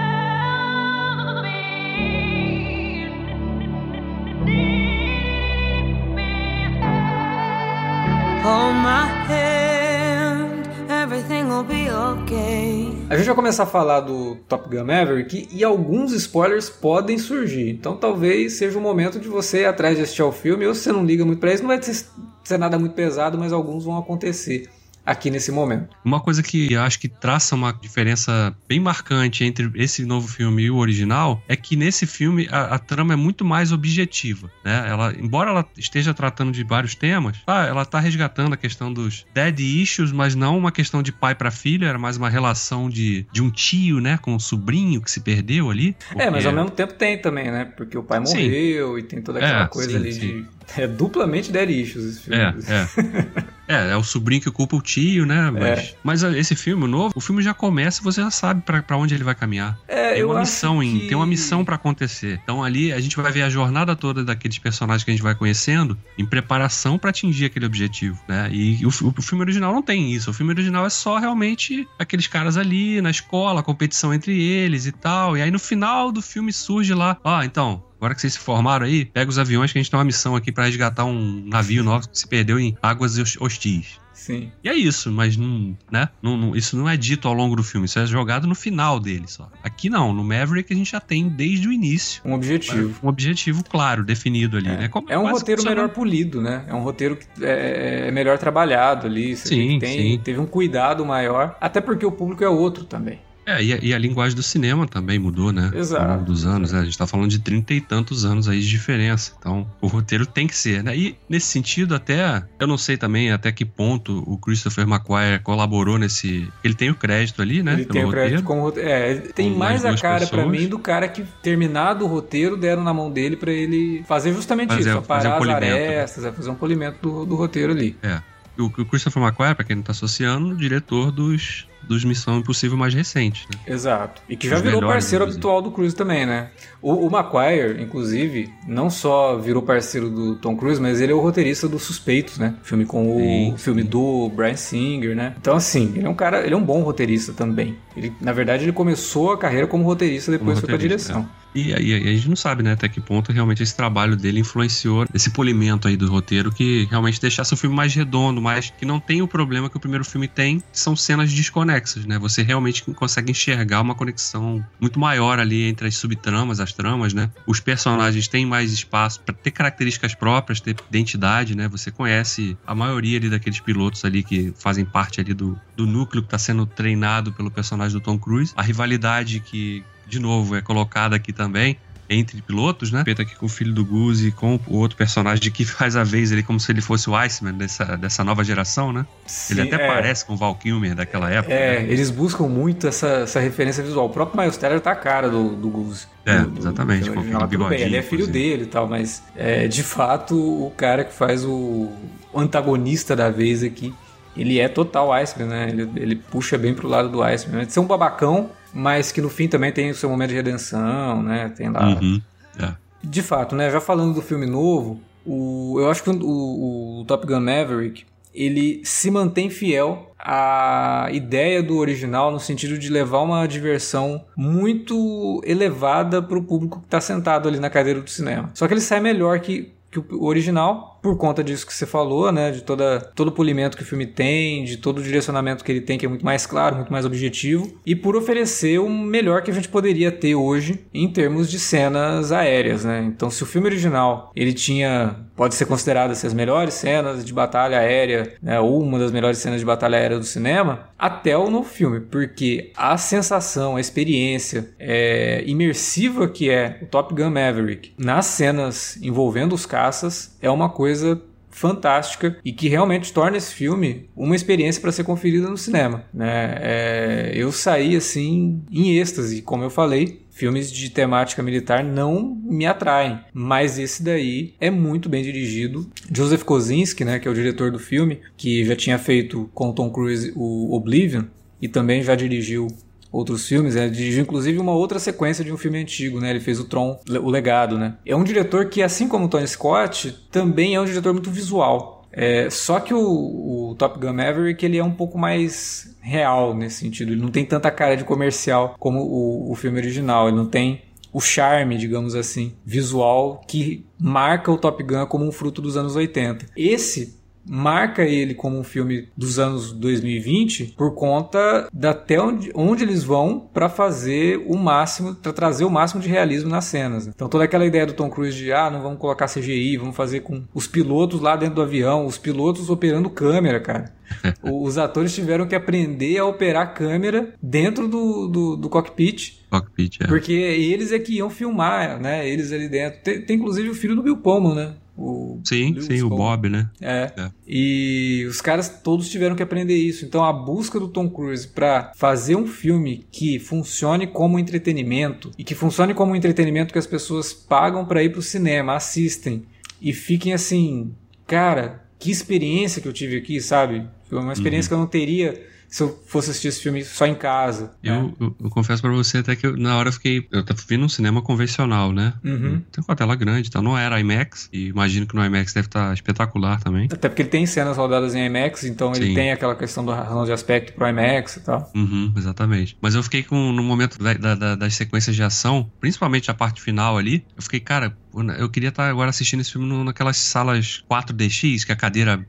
A gente vai começar a falar do Top Gun Maverick e alguns spoilers podem surgir. Então talvez seja o momento de você ir atrás de assistir ao filme, ou se você não liga muito para isso, não vai ser, ser nada muito pesado, mas alguns vão acontecer aqui nesse momento. Uma coisa que acho que traça uma diferença bem marcante entre esse novo filme e o original é que nesse filme a, a trama é muito mais objetiva, né? Ela, embora ela esteja tratando de vários temas, tá, ela está resgatando a questão dos dead issues, mas não uma questão de pai para filho, era mais uma relação de, de um tio, né, com um sobrinho que se perdeu ali. Porque... É, mas ao mesmo tempo tem também, né? Porque o pai morreu sim. e tem toda aquela é, coisa sim, ali sim. de [LAUGHS] é duplamente dead issues esse filme. É, é. [LAUGHS] É, é o sobrinho que culpa o tio, né? Mas, é. mas ah, esse filme novo, o filme já começa e você já sabe para onde ele vai caminhar. É, tem uma missão em, tem uma missão para acontecer. Então ali a gente vai ver a jornada toda daqueles personagens que a gente vai conhecendo em preparação para atingir aquele objetivo, né? E o, o, filme original não tem isso. O filme original é só realmente aqueles caras ali na escola, a competição entre eles e tal. E aí no final do filme surge lá, ó, ah, então, Agora que vocês se formaram aí, pega os aviões que a gente tem uma missão aqui para resgatar um navio nosso que se perdeu em águas hostis. Sim. E é isso, mas não, né? Não, não, isso não é dito ao longo do filme, isso é jogado no final dele só. Aqui não, no Maverick a gente já tem desde o início. Um objetivo. Um objetivo claro, definido ali, é. né? Como, é um roteiro melhor polido, né? É um roteiro que é, é melhor trabalhado ali. sim, tem, sim. Teve um cuidado maior, até porque o público é outro também. É, e a, e a, linguagem do cinema também mudou, né? Exato. Ao longo dos anos, né? A gente tá falando de trinta e tantos anos aí de diferença. Então, o roteiro tem que ser, né? E nesse sentido, até, eu não sei também até que ponto o Christopher McQuarrie colaborou nesse. Ele tem o crédito ali, né? Ele tem o crédito como roteiro. É, tem mais, mais a cara para mim do cara que, terminado o roteiro, deram na mão dele para ele fazer justamente fazer, isso, parar um as né? arestas, né? fazer um polimento do, do roteiro ali. É. O, o Christopher McQuarrie, pra quem não tá associando, diretor dos dos Missão Impossível mais recentes. Né? Exato. E que já Os virou parceiro inclusive. habitual do Cruise também, né? O, o Maguire, inclusive, não só virou parceiro do Tom Cruise, mas ele é o roteirista dos Suspeitos, né? Filme com o sim, filme sim. do Brian Singer, né? Então, assim, ele é um cara, ele é um bom roteirista também. Ele, na verdade, ele começou a carreira como roteirista, depois como foi roteirista, pra direção. E, e, a gente não sabe, né, até que ponto realmente esse trabalho dele influenciou esse polimento aí do roteiro que realmente deixasse o filme mais redondo, mas que não tem o problema que o primeiro filme tem, que são cenas desconexas, né? Você realmente consegue enxergar uma conexão muito maior ali entre as subtramas, as tramas, né? Os personagens têm mais espaço para ter características próprias, ter identidade, né? Você conhece a maioria ali daqueles pilotos ali que fazem parte ali do, do núcleo que está sendo treinado pelo personagem do Tom Cruise. A rivalidade que de novo, é colocada aqui também entre pilotos, né? Feito aqui com o filho do Goose e com o outro personagem de que [LAUGHS] faz a vez ele como se ele fosse o Iceman dessa, dessa nova geração, né? Sim, ele até é. parece com o Val Kilmer daquela época. É, né? eles buscam muito essa, essa referência visual. O próprio Miles Teller tá a cara do, do Goose. É, do, exatamente. Do, do, tudo bem, ele é filho dele e tal, mas é, de fato o cara que faz o antagonista da vez aqui ele é total Iceman, né? Ele, ele puxa bem pro lado do Iceman. De ser um babacão, mas que no fim também tem o seu momento de redenção, né? Tem lá. Uhum. É. De fato, né? Já falando do filme novo, O, eu acho que o, o Top Gun Maverick ele se mantém fiel à ideia do original no sentido de levar uma diversão muito elevada para o público que está sentado ali na cadeira do cinema. Só que ele sai melhor que, que o original por conta disso que você falou, né, de toda, todo o polimento que o filme tem, de todo o direcionamento que ele tem, que é muito mais claro, muito mais objetivo, e por oferecer o melhor que a gente poderia ter hoje em termos de cenas aéreas, né? Então, se o filme original ele tinha, pode ser considerado assim, as melhores cenas de batalha aérea, né, ou uma das melhores cenas de batalha aérea do cinema, até o novo filme, porque a sensação, a experiência é, imersiva que é o Top Gun Maverick nas cenas envolvendo os caças é uma coisa coisa fantástica e que realmente torna esse filme uma experiência para ser conferida no cinema. Né? É, eu saí assim em êxtase, como eu falei. Filmes de temática militar não me atraem, mas esse daí é muito bem dirigido. Joseph Kosinski, né, que é o diretor do filme, que já tinha feito com Tom Cruise o Oblivion e também já dirigiu outros filmes. Ele dirigiu inclusive uma outra sequência de um filme antigo, né? Ele fez o Tron, o Legado, né? É um diretor que, assim como o Tony Scott, também é um diretor muito visual. É, só que o, o, Top Gun Maverick ele é um pouco mais real nesse sentido. Ele não tem tanta cara de comercial como o, o filme original. Ele não tem o charme, digamos assim, visual que marca o Top Gun como um fruto dos anos 80. Esse marca ele como um filme dos anos 2020 por conta da até onde, onde eles vão para fazer o máximo, para trazer o máximo de realismo nas cenas. Então toda aquela ideia do Tom Cruise de ah, não vamos colocar CGI, vamos fazer com os pilotos lá dentro do avião, os pilotos operando câmera, cara. [LAUGHS] os atores tiveram que aprender a operar câmera dentro do, do, do cockpit. Cockpit, é. Porque eles é que iam filmar, né? Eles ali dentro. Tem, tem inclusive o filho do Bill Pullman, né? O sim, sim, o Bob, né? É. é. E os caras todos tiveram que aprender isso. Então a busca do Tom Cruise para fazer um filme que funcione como entretenimento e que funcione como um entretenimento que as pessoas pagam para ir pro cinema, assistem e fiquem assim, cara, que experiência que eu tive aqui, sabe? Foi uma experiência uhum. que eu não teria se eu fosse assistir esse filme só em casa. Eu, né? eu, eu, confesso para você até que eu, na hora eu fiquei. Eu tava vendo um cinema convencional, né? Uhum. Tem uma tela grande, então não era IMAX. E imagino que no IMAX deve estar tá espetacular também. Até porque ele tem cenas rodadas em IMAX, então Sim. ele tem aquela questão do razão de aspecto pro IMAX e tal. Uhum, exatamente. Mas eu fiquei com, no momento da, da, das sequências de ação, principalmente a parte final ali, eu fiquei, cara, eu queria estar tá agora assistindo esse filme naquelas salas 4DX, que a cadeira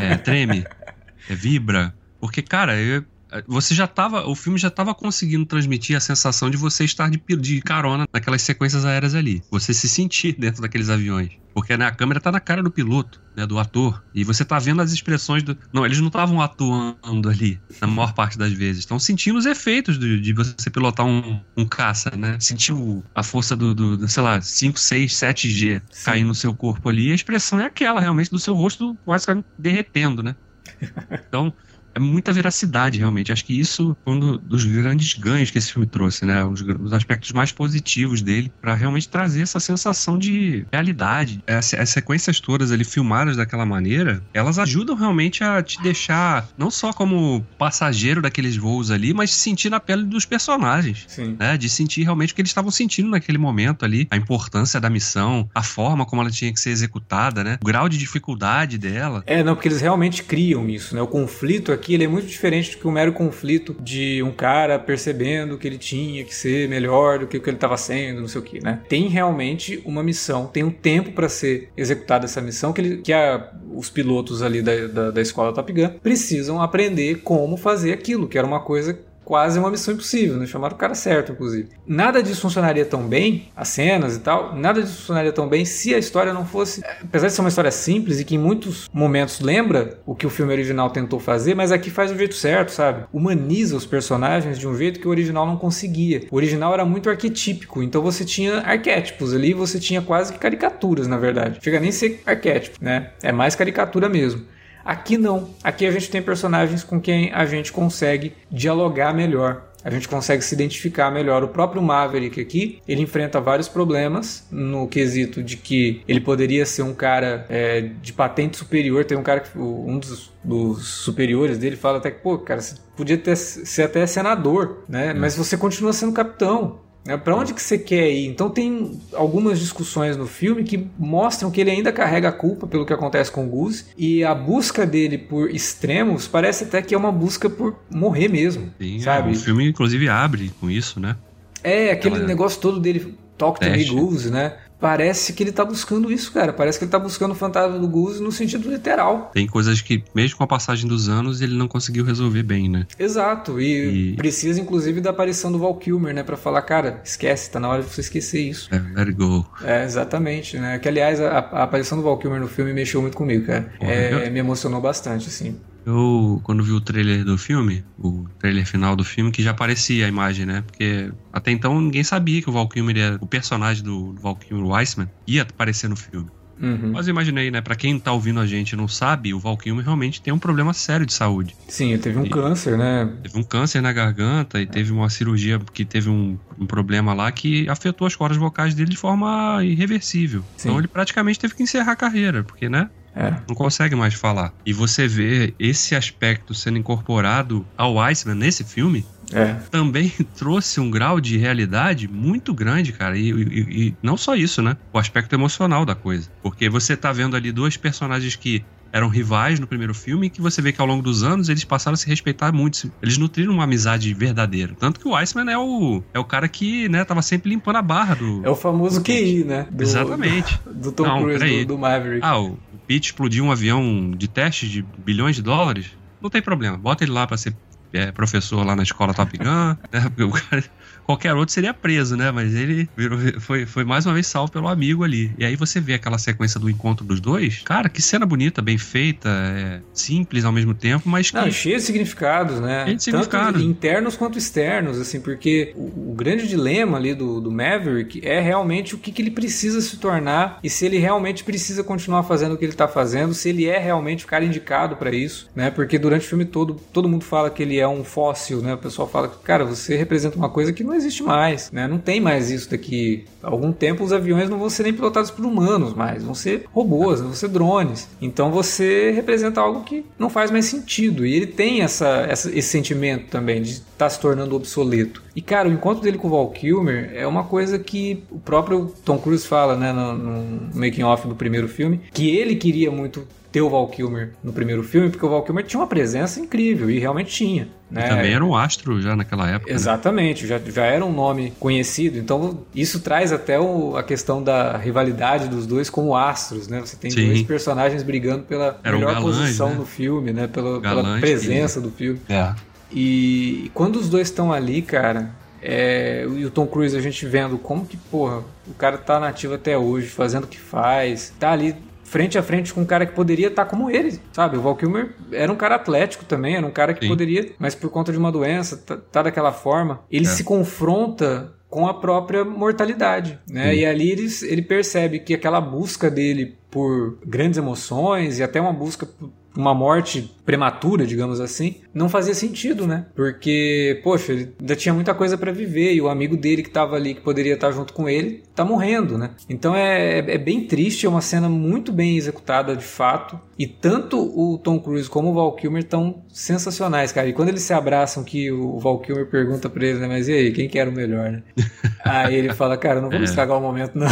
é, treme, [LAUGHS] é, vibra. Porque, cara, eu, você já tava. O filme já tava conseguindo transmitir a sensação de você estar de, de carona naquelas sequências aéreas ali. Você se sentir dentro daqueles aviões. Porque né, a câmera tá na cara do piloto, né, do ator. E você tá vendo as expressões do. Não, eles não estavam atuando ali, na maior parte das vezes. Estão sentindo os efeitos de, de você pilotar um, um caça, né? Sentiu a força do, do, do, sei lá, 5, 6, 7G cair no seu corpo ali. E a expressão é aquela, realmente, do seu rosto quase derretendo, né? [LAUGHS] Então é muita veracidade, realmente. Acho que isso foi um dos grandes ganhos que esse filme trouxe, né? Um dos aspectos mais positivos dele, para realmente trazer essa sensação de realidade. As, as, sequências todas ali filmadas daquela maneira, elas ajudam realmente a te deixar não só como passageiro daqueles voos ali, mas sentir na pele dos personagens. Sim. Né? De sentir realmente o que eles estavam sentindo naquele momento ali, a importância da missão, a forma como ela tinha que ser executada, né? O grau de dificuldade dela. É, não, porque eles realmente criam isso, né? O conflito aqui ele é muito diferente do que o mero conflito de um cara percebendo que ele tinha que ser melhor do que o que ele estava sendo, não sei o que, né? Tem realmente uma missão, tem um tempo para ser executada essa missão que, ele, que a, os pilotos ali da, da, da escola Top Gun precisam aprender como fazer aquilo, que era uma coisa quase uma missão impossível, né? Chamaram o cara certo, inclusive. Nada disso funcionaria tão bem, as cenas e tal, nada disso funcionaria tão bem se a história não fosse. Apesar de ser uma história simples e que em muitos momentos lembra o que o filme original tentou fazer, mas aqui faz do jeito certo, sabe? Humaniza os personagens de um jeito que o original não conseguia. O original era muito arquetípico, então você tinha arquétipos ali, você tinha quase caricaturas, na verdade. Chega nem ser arquétipo, né? É mais caricatura mesmo. Aqui não. Aqui a gente tem personagens com quem a gente consegue dialogar melhor. A gente consegue se identificar melhor. O próprio Maverick aqui, ele enfrenta vários problemas no quesito de que ele poderia ser um cara é, de patente superior. Tem um cara que um dos, dos, superiores dele fala até que, pô, cara, você podia ter, ser até senador, né? Hum. Mas você continua sendo capitão. Né? Para onde que você quer ir? Então tem algumas discussões no filme que mostram que ele ainda carrega a culpa pelo que acontece com o Goose e a busca dele por extremos parece até que é uma busca por morrer mesmo, Sim, sabe? É, o filme inclusive abre com isso, né? É, aquele Aquela... negócio todo dele Talk to Me Goose, né? parece que ele tá buscando isso, cara. Parece que ele tá buscando o fantasma do Goose no sentido literal. Tem coisas que, mesmo com a passagem dos anos, ele não conseguiu resolver bem, né? Exato. E, e... precisa, inclusive, da aparição do Val Kilmer, né? Pra falar, cara, esquece, tá na hora de você esquecer isso. É, let it go. É, exatamente, né? Que, aliás, a, a aparição do Val Kilmer no filme mexeu muito comigo, cara. É, me emocionou bastante, assim. Eu, quando vi o trailer do filme, o trailer final do filme, que já aparecia a imagem, né? Porque até então ninguém sabia que o Val Kilmer, ia, o personagem do, do Val Kilmer, o Weissman, ia aparecer no filme. Uhum. Mas eu imaginei, né? Pra quem tá ouvindo a gente e não sabe, o Val Kilmer realmente tem um problema sério de saúde. Sim, ele teve um e câncer, né? Teve um câncer na garganta e teve uma cirurgia que teve um, um, problema lá que afetou as cordas vocais dele de forma irreversível. Sim. Então ele praticamente teve que encerrar a carreira, porque, né? É. Não consegue mais falar. E você vê esse aspecto sendo incorporado ao Iceman nesse filme, é. também [LAUGHS] trouxe um grau de realidade muito grande, cara. E, e, e, não só isso, né? O aspecto emocional da coisa. Porque você tá vendo ali dois personagens que eram rivais no primeiro filme que você vê que ao longo dos anos eles passaram a se respeitar muito. Eles nutriram uma amizade verdadeira. Tanto que o Iceman é o, é o cara que, né, tava sempre limpando a barra do. É o famoso QI, né? Do, Exatamente. Do, do Tom Não, Cruise, do, do Maverick. Ah, o Pete explodiu um avião de teste de bilhões de dólares. Não tem problema. Bota ele lá para ser é, professor lá na escola Top Gun, né? Porque [LAUGHS] o cara qualquer outro seria preso, né? Mas ele virou, foi, foi mais uma vez salvo pelo amigo ali. E aí você vê aquela sequência do encontro dos dois. Cara, que cena bonita, bem feita, é, simples ao mesmo tempo, mas que... Não, cheio de significados, né? Cheio de significados. Tanto internos quanto externos, assim, porque o, o grande dilema ali do, do, Maverick é realmente o que, que ele precisa se tornar e se ele realmente precisa continuar fazendo o que ele tá fazendo, se ele é realmente o cara indicado para isso, né? Porque durante o filme todo, todo mundo fala que ele é um fóssil, né? O pessoal fala que, cara, você representa uma coisa que não não existe mais, né? Não tem mais isso daqui. Há algum tempo os aviões não vão ser nem pilotados por humanos mais, vão ser robôs, vão ser drones. Então você representa algo que não faz mais sentido. E ele tem essa, essa esse sentimento também de estar tá se tornando obsoleto. E cara, o encontro dele com o Val Kilmer é uma coisa que o próprio Tom Cruise fala, né, no, no making off do primeiro filme, que ele queria muito ter o Val Kilmer no primeiro filme, porque o Val Kilmer tinha uma presença incrível, e realmente tinha. Né? também era um astro já naquela época. Né? Exatamente, né? já, já era um nome conhecido, então isso traz até o, a questão da rivalidade dos dois como astros, né? Você tem Sim. dois personagens brigando pela era melhor galãs, posição né? no filme, né? Pela, pela presença que... do filme. É. E quando os dois estão ali, cara, é, e o Tom Cruise a gente vendo como que, porra, o cara tá nativo até hoje, fazendo o que faz, tá ali frente a frente com um cara que poderia estar tá como ele, sabe? O Val Kilmer era um cara atlético também, era um cara que Sim. poderia, mas por conta de uma doença, tá, tá daquela forma. Ele é. se confronta com a própria mortalidade, né? Sim. E ali ele, ele percebe que aquela busca dele por grandes emoções e até uma busca uma morte prematura, digamos assim, não fazia sentido, né? Porque, poxa, ele ainda tinha muita coisa para viver e o amigo dele que estava ali, que poderia estar junto com ele, tá morrendo, né? Então é, é, bem triste, é uma cena muito bem executada de fato. E tanto o Tom Cruise como o Val Kilmer estão sensacionais, cara. E quando eles se abraçam, que o Val Kilmer pergunta pra ele, né? Mas e aí, quem que era o melhor, né? [LAUGHS] aí ele fala, cara, não vamos é. estragar o momento, não.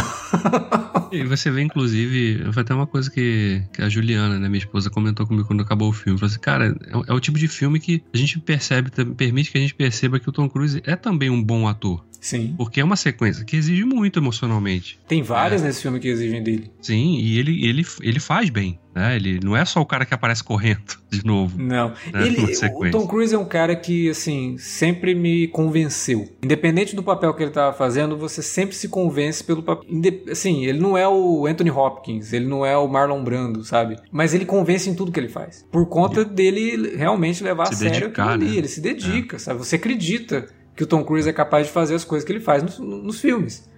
e você vê, inclusive, foi até uma coisa que, que a Juliana, né, minha esposa, comentou comigo quando acabou o filme. Falou assim, cara, é, é o tipo de filme que a gente percebe, permite que a gente perceba que o Tom Cruise é também um bom ator. Sim. Porque é uma sequência que exige muito emocionalmente. Tem várias é. nesse filme que exigem dele. Sim, e ele, ele, ele faz bem. Né? Ele não é só o cara que aparece correndo [LAUGHS] de novo. Não. Né? Ele, o Tom Cruise é um cara que, assim, sempre me convenceu. Independente do papel que ele estava fazendo, você sempre se convence pelo papel. Assim, ele não é o Anthony Hopkins, ele não é o Marlon Brando, sabe? Mas ele convence em tudo que ele faz. Por conta dele realmente levar se a sério dedicar, aquilo ali. Né? Ele se dedica, é. sabe? Você acredita que o Tom Cruise é capaz de fazer as coisas que ele faz nos, nos filmes.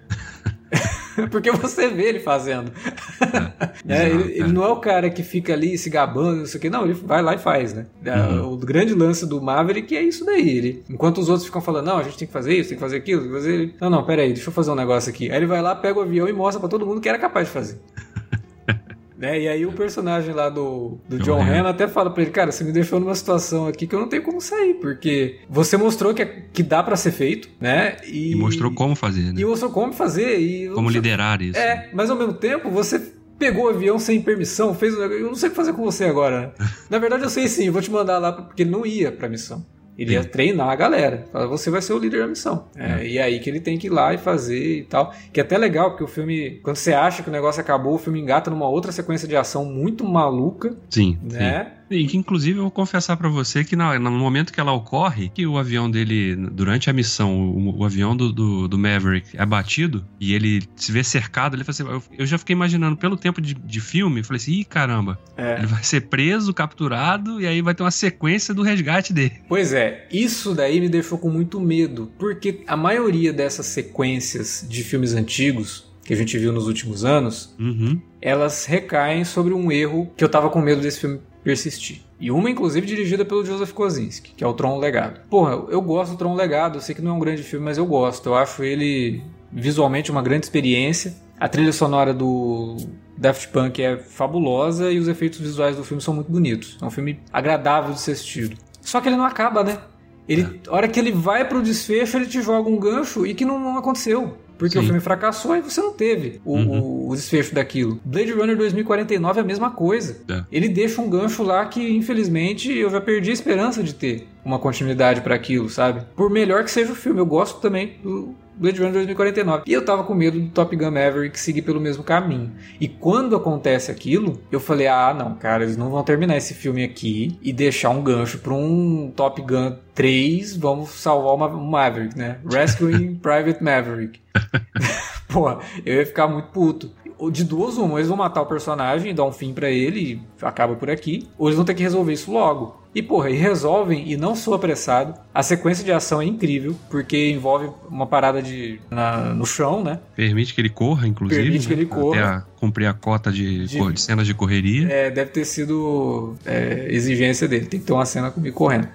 [LAUGHS] Porque você vê ele fazendo. É, [LAUGHS] é, ele, ele, não é o cara que fica ali se gabando, não sei o que. Não, ele vai lá e faz, né? É, uhum. O grande lance do Maverick é isso daí. Ele, enquanto os outros ficam falando, não, a gente tem que fazer isso, tem que fazer aquilo, tem que fazer. Ele, não, não, pera aí, deixa eu fazer um negócio aqui. Aí ele vai lá, pega o avião e mostra para todo mundo que era capaz de fazer. Né? E aí o personagem lá do, do John, Hamm até fala pra ele, cara, você me deixou numa situação aqui que eu não tenho como sair, porque você mostrou que, é, que dá para ser feito, né? E, e, mostrou como fazer, né? E mostrou como fazer. E como liderar isso. É, mas ao mesmo tempo você pegou o avião sem permissão, fez Eu não sei o que fazer com você agora. [LAUGHS] Na verdade, eu sei sim, eu vou te mandar lá, porque ele não ia pra missão. Ele ia treinar a galera. Fala, você vai ser o líder da missão. É, e aí que ele tem que ir lá e fazer e tal. Que é até legal, porque o filme, quando você acha que o negócio acabou, o filme engata numa outra sequência de ação muito maluca. Sim. Né? Sim. E que, inclusive, eu vou confessar para você que no, no, momento que ela ocorre, que o avião dele, durante a missão, o, o avião do, do, do, Maverick é batido e ele se vê cercado, ele fala assim, eu, eu já fiquei imaginando, pelo tempo de, de filme, falei assim, ih, caramba, é. ele vai ser preso, capturado, e aí vai ter uma sequência do resgate dele. Pois é, isso daí me deixou com muito medo, porque a maioria dessas sequências de filmes antigos, que a gente viu nos últimos anos, uhum. Elas recaem sobre um erro que eu tava com medo desse filme persistir. E uma, inclusive, dirigida pelo Joseph Kosinski, que é o Tron Legado. Porra, eu gosto do Tron Legado, eu sei que não é um grande filme, mas eu gosto. Eu acho ele visualmente uma grande experiência. A trilha sonora do Daft Punk é fabulosa e os efeitos visuais do filme são muito bonitos. É um filme agradável de ser assistido. Só que ele não acaba, né? Ele, é. Hora que ele vai pro desfecho, ele te joga um gancho e que não, não aconteceu. Porque Sim. o filme fracassou e você não teve o, uhum. o, desfecho daquilo. Blade Runner 2049 é a mesma coisa. É. Ele deixa um gancho lá que, infelizmente, eu já perdi a esperança de ter uma continuidade para aquilo, sabe? Por melhor que seja o filme, eu gosto também do Blade Runner 2049. E eu tava com medo do Top Gun Maverick seguir pelo mesmo caminho. E quando acontece aquilo, eu falei: ah, não, cara, eles não vão terminar esse filme aqui e deixar um gancho pra um Top Gun 3, vamos salvar uma, um Maverick, né? Rescuing [LAUGHS] Private Maverick. [LAUGHS] Pô, eu ia ficar muito puto. De duas, uma, eles vão matar o personagem, dar um fim para ele e acaba por aqui, ou eles vão ter que resolver isso logo. E porra, e resolvem e não sou apressado. A sequência de ação é incrível, porque envolve uma parada de na, no chão, né? Permite que ele corra, inclusive. Permite que ele corra. Até a, cumprir a cota de, de, de cenas de correria. É, deve ter sido é, exigência dele. Tem que ter uma cena comigo correndo.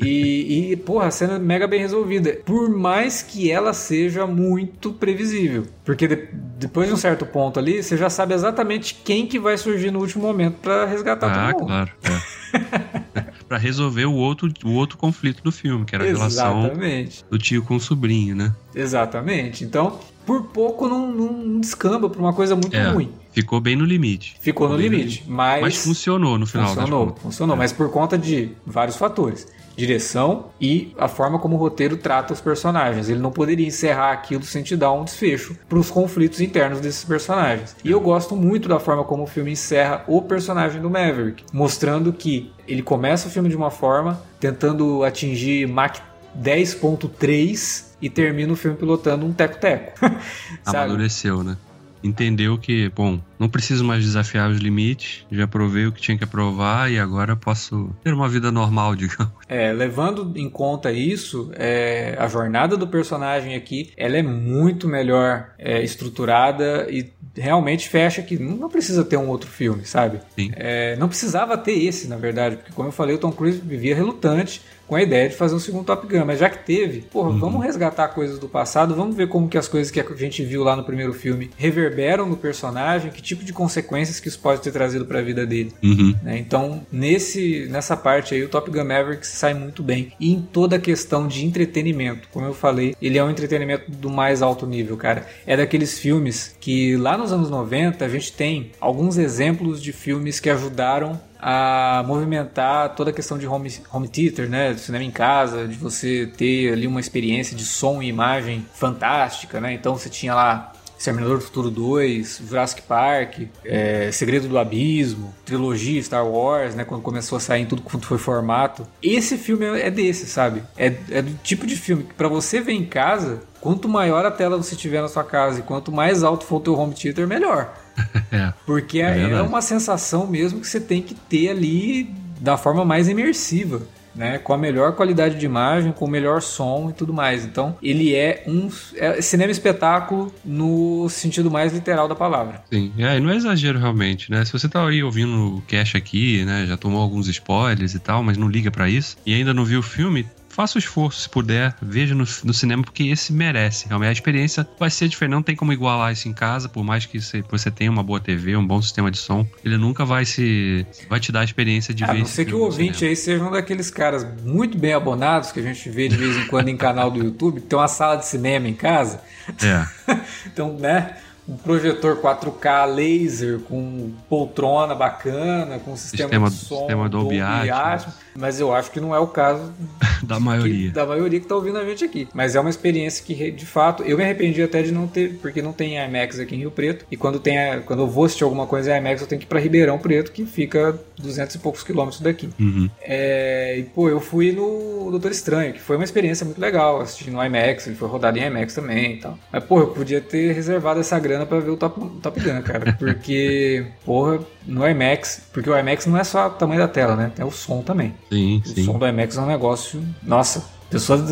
E, e, porra, a cena é mega bem resolvida. Por mais que ela seja muito previsível. Porque de, depois de um certo ponto ali, você já sabe exatamente quem que vai surgir no último momento para resgatar ah, todo mundo. claro. É. [LAUGHS] para resolver o outro, o outro conflito do filme, que era a Exatamente. relação do tio com o sobrinho, né? Exatamente. Então, por pouco não, não descamba pra uma coisa muito é, ruim. Ficou bem no limite. Ficou, ficou no limite, limite, mas... Mas funcionou no final Funcionou, funcionou, é. mas por conta de vários fatores direção e a forma como o roteiro trata os personagens. Ele não poderia encerrar aquilo sem te dar um desfecho para os conflitos internos desses personagens. E eu gosto muito da forma como o filme encerra o personagem do Maverick, mostrando que ele começa o filme de uma forma, tentando atingir Mach 10.3 e termina o filme pilotando um teco-teco. [LAUGHS] Amadureceu, né? entendeu que, bom, não preciso mais desafiar os limites, já provei o que tinha que provar e agora posso ter uma vida normal, [LAUGHS] digamos. É, levando em conta isso, é, a jornada do personagem aqui, ela é muito melhor é, estruturada e realmente fecha que não precisa ter um outro filme, sabe? É, não precisava ter esse, na verdade, porque como eu falei, o Tom Cruise vivia relutante com a ideia de fazer um segundo Top Gun, mas já que teve, porra, uhum. vamos resgatar coisas do passado, vamos ver como que as coisas que a gente viu lá no primeiro filme reverberam no personagem, que tipo de consequências que isso pode ter trazido para a vida dele. Uhum. Né? Então, nesse, nessa parte aí, o Top Gun Maverick sai muito bem. E em toda a questão de entretenimento, como eu falei, ele é um entretenimento do mais alto nível, cara. É daqueles filmes que lá nos anos 90 a gente tem alguns exemplos de filmes que ajudaram a movimentar toda a questão de home, home theater, né, do cinema em casa, de você ter ali uma experiência de som e imagem fantástica, né? Então você tinha lá Exterminador do Futuro 2, Jurassic Park, é, Segredo do Abismo, trilogia Star Wars, né? Quando começou a sair em tudo quanto foi formato. Esse filme é desse, sabe? É, é do tipo de filme que para você ver em casa, quanto maior a tela você tiver na sua casa e quanto mais alto for o teu home theater, melhor. [LAUGHS] é, Porque é, é uma sensação mesmo que você tem que ter ali da forma mais imersiva. Né, com a melhor qualidade de imagem, com o melhor som e tudo mais. Então, ele é um é cinema espetáculo no sentido mais literal da palavra. Sim, é, não é exagero realmente, né? Se você tá aí ouvindo o cash aqui, né, já tomou alguns spoilers e tal, mas não liga para isso e ainda não viu o filme, faça o esforço, se puder, veja no, no cinema, porque esse merece. Realmente, a experiência vai ser diferente, não tem como igualar isso em casa, por mais que você, você tenha uma boa TV, um bom sistema de som, ele nunca vai se. vai te dar a experiência de a ver. A não ser que o ouvinte aí seja um daqueles caras muito bem abonados que a gente vê de vez em quando em canal do YouTube, que tem uma sala de cinema em casa. É. [LAUGHS] então, né? um projetor 4K laser com poltrona bacana, com sistema, sistema de som, sistema Dolby Atmos. Mas eu acho que não é o caso [LAUGHS] da maioria. Que, da maioria que está ouvindo a gente aqui. Mas é uma experiência que, de fato, eu me arrependi até de não ter, porque não tem IMAX aqui em Rio Preto. E quando, tem a, quando eu vou assistir alguma coisa em IMAX, eu tenho que ir para Ribeirão Preto, que fica 200 e poucos quilômetros daqui. Uhum. É, e, pô, eu fui no Doutor Estranho, que foi uma experiência muito legal, assistir no IMAX, ele foi rodado em IMAX também e tal. Mas, pô, eu podia ter reservado essa grana para ver o Top, Top Gun, cara. [LAUGHS] Porque, porra, no IMAX, porque o IMAX não é só o tamanho da tela, né? É o som também. Sim, o sim. som do IMAX é um negócio. Nossa, pessoas.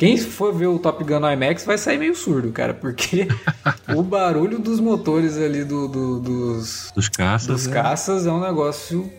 Quem for ver o Top Gun no IMAX vai sair meio surdo, cara, porque [LAUGHS] o barulho dos motores ali do, do dos. Dos caças. Dos é. caças é um negócio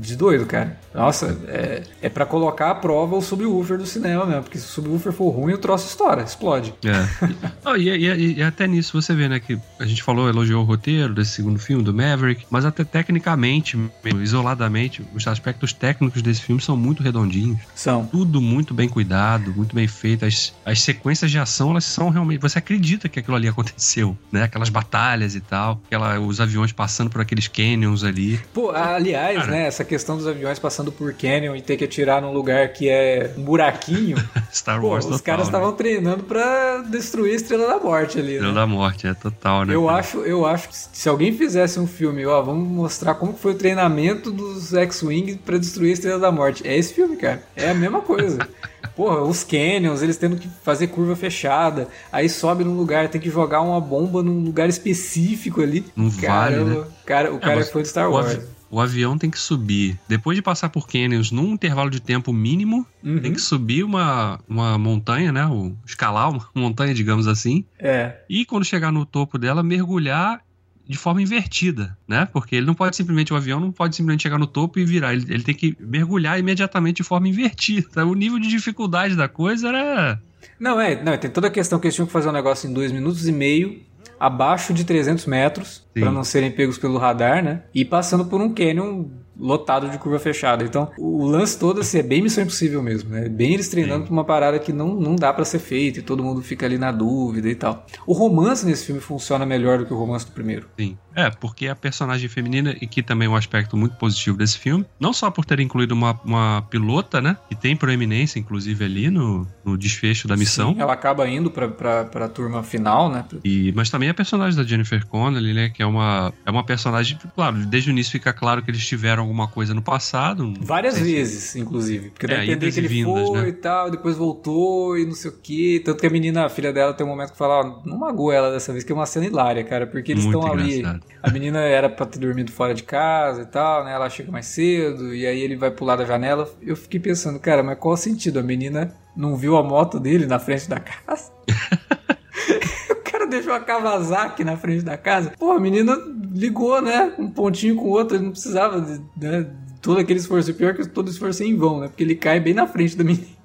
de doido, cara. Nossa, é, é para colocar à prova o subwoofer do cinema mesmo, porque se o subwoofer for ruim, o troço estoura, explode. É. [LAUGHS] oh, e, e, e, até nisso você vê, né, que a gente falou, elogiou o roteiro desse segundo filme, do Maverick, mas até tecnicamente, isoladamente, os aspectos técnicos desse filme são muito redondinhos. São. Tudo muito bem cuidado, muito bem feito. As, as sequências de ação, elas são realmente. Você acredita que aquilo ali aconteceu, né? Aquelas batalhas e tal, aquela, os aviões passando por aqueles canyons ali. Pô, aliás, Cara. né? Essa questão dos aviões passando por canyon e ter que atirar num lugar que é um buraquinho. [LAUGHS] Star Wars Pô, Os caras estavam né? treinando para destruir a Estrela da Morte ali. Estrela né? da Morte, é total, né? Eu cara? acho, eu acho que se alguém fizesse um filme, ó, vamos mostrar como foi o treinamento dos X-Wing para destruir a Estrela da Morte. É esse filme, cara. É a mesma coisa. [LAUGHS] Porra, os canyons, eles tendo que fazer curva fechada, aí sobe num lugar, tem que jogar uma bomba num lugar específico ali. Não vale, né? cara, o é, cara é foi de Star Wars. O avião tem que subir. Depois de passar por canyons num intervalo de tempo mínimo, uhum. tem que subir uma, uma montanha, né? O, escalar uma [LAUGHS] montanha, digamos assim. É. E quando chegar no topo dela, mergulhar de forma invertida, né? Porque ele não pode simplesmente, o avião não pode simplesmente chegar no topo e virar. Ele, ele tem que mergulhar imediatamente de forma invertida. O nível de dificuldade da coisa era. Não, é, não, tem toda a questão que eles tinham que fazer um negócio em dois minutos e meio abaixo de 300 metros para não serem pegos pelo radar, né? E passando por um canyon lotado de curva fechada. Então, o lance todo assim, é bem missão impossível mesmo, né? Bem eles treinando pra uma parada que não, não dá para ser feita e todo mundo fica ali na dúvida e tal. O romance nesse filme funciona melhor do que o romance do primeiro. Sim. É, porque a personagem feminina, e que também é um aspecto muito positivo desse filme, não só por ter incluído uma, uma pilota, né? Que tem proeminência, inclusive, ali no, no desfecho da missão. Sim, ela acaba indo pra, pra, pra turma final, né? E, mas também a personagem da Jennifer Connelly, né? Que é uma, é uma personagem, claro, desde o início fica claro que eles tiveram alguma coisa no passado. Várias vezes, inclusive. Porque dá é, entender que ele vindas, foi né? e tal, depois voltou e não sei o quê. Tanto que a menina, a filha dela, tem um momento que fala, ó, não magoou ela dessa vez, que é uma cena hilária, cara. Porque eles estão ali a menina era pra ter dormido fora de casa e tal, né? Ela chega mais cedo e aí ele vai pular da janela. Eu fiquei pensando, cara, mas qual o sentido? A menina não viu a moto dele na frente da casa? [LAUGHS] o cara deixou a Kawasaki na frente da casa. Pô, a menina ligou, né? Um pontinho com o outro, ele não precisava de, né? todo aquele esforço. Pior que todo esforço é em vão, né? Porque ele cai bem na frente da menina.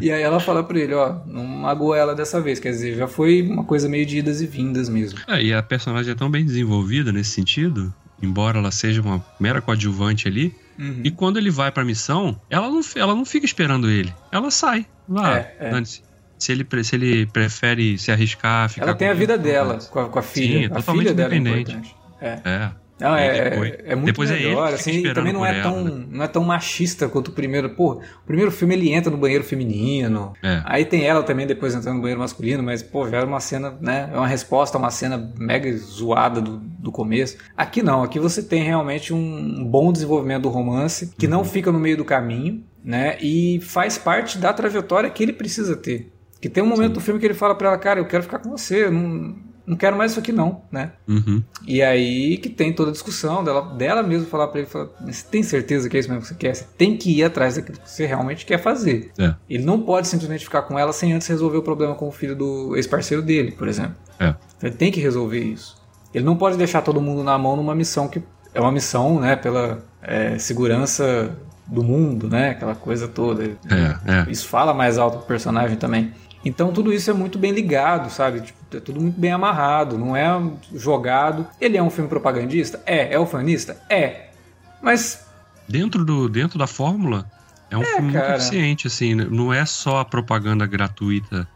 E aí ela fala pra ele, ó, não magoou ela dessa vez. Quer dizer, já foi uma coisa meio de idas e vindas mesmo. É, e a personagem é tão bem desenvolvida nesse sentido, embora ela seja uma mera coadjuvante ali. Uhum. E quando ele vai pra missão, ela não, ela não fica esperando ele. Ela sai. Lá, é, é. Se ele, se ele prefere se arriscar, ficar. Ela tem a vida dela com a, com a filha. Sim, é totalmente filha independente. É. é. Não, é, depois, é, é muito depois melhor, é assim, também não é, tão, ela, né? não é tão machista quanto o primeiro. Pô, o primeiro filme ele entra no banheiro feminino, é. aí tem ela também depois entrando no banheiro masculino, mas, pô, já era uma cena, né, é uma resposta a uma cena mega zoada do, do começo. Aqui não, aqui você tem realmente um bom desenvolvimento do romance, que uhum. não fica no meio do caminho, né, e faz parte da trajetória que ele precisa ter. Que tem um momento Sim. do filme que ele fala para ela, cara, eu quero ficar com você, não não quero mais isso aqui não, né? Uhum. E aí que tem toda a discussão dela, dela mesmo falar para ele, falar, você tem certeza que é isso mesmo que você quer? Você tem que ir atrás daquilo que você realmente quer fazer. É. Ele não pode simplesmente ficar com ela sem antes resolver o problema com o filho do ex-parceiro dele, por exemplo. É. Ele tem que resolver isso. Ele não pode deixar todo mundo na mão numa missão que é uma missão, né, pela é, segurança do mundo, né? Aquela coisa toda. É, é. Isso fala mais alto pro personagem também. Então tudo isso é muito bem ligado, sabe? Tipo, é tudo muito bem amarrado, não é jogado. Ele é um filme propagandista? É. É ufanista? É. Mas. Dentro, do, dentro da fórmula, é um É, filme cara. muito eficiente, assim, né? não é só a propaganda gratuita,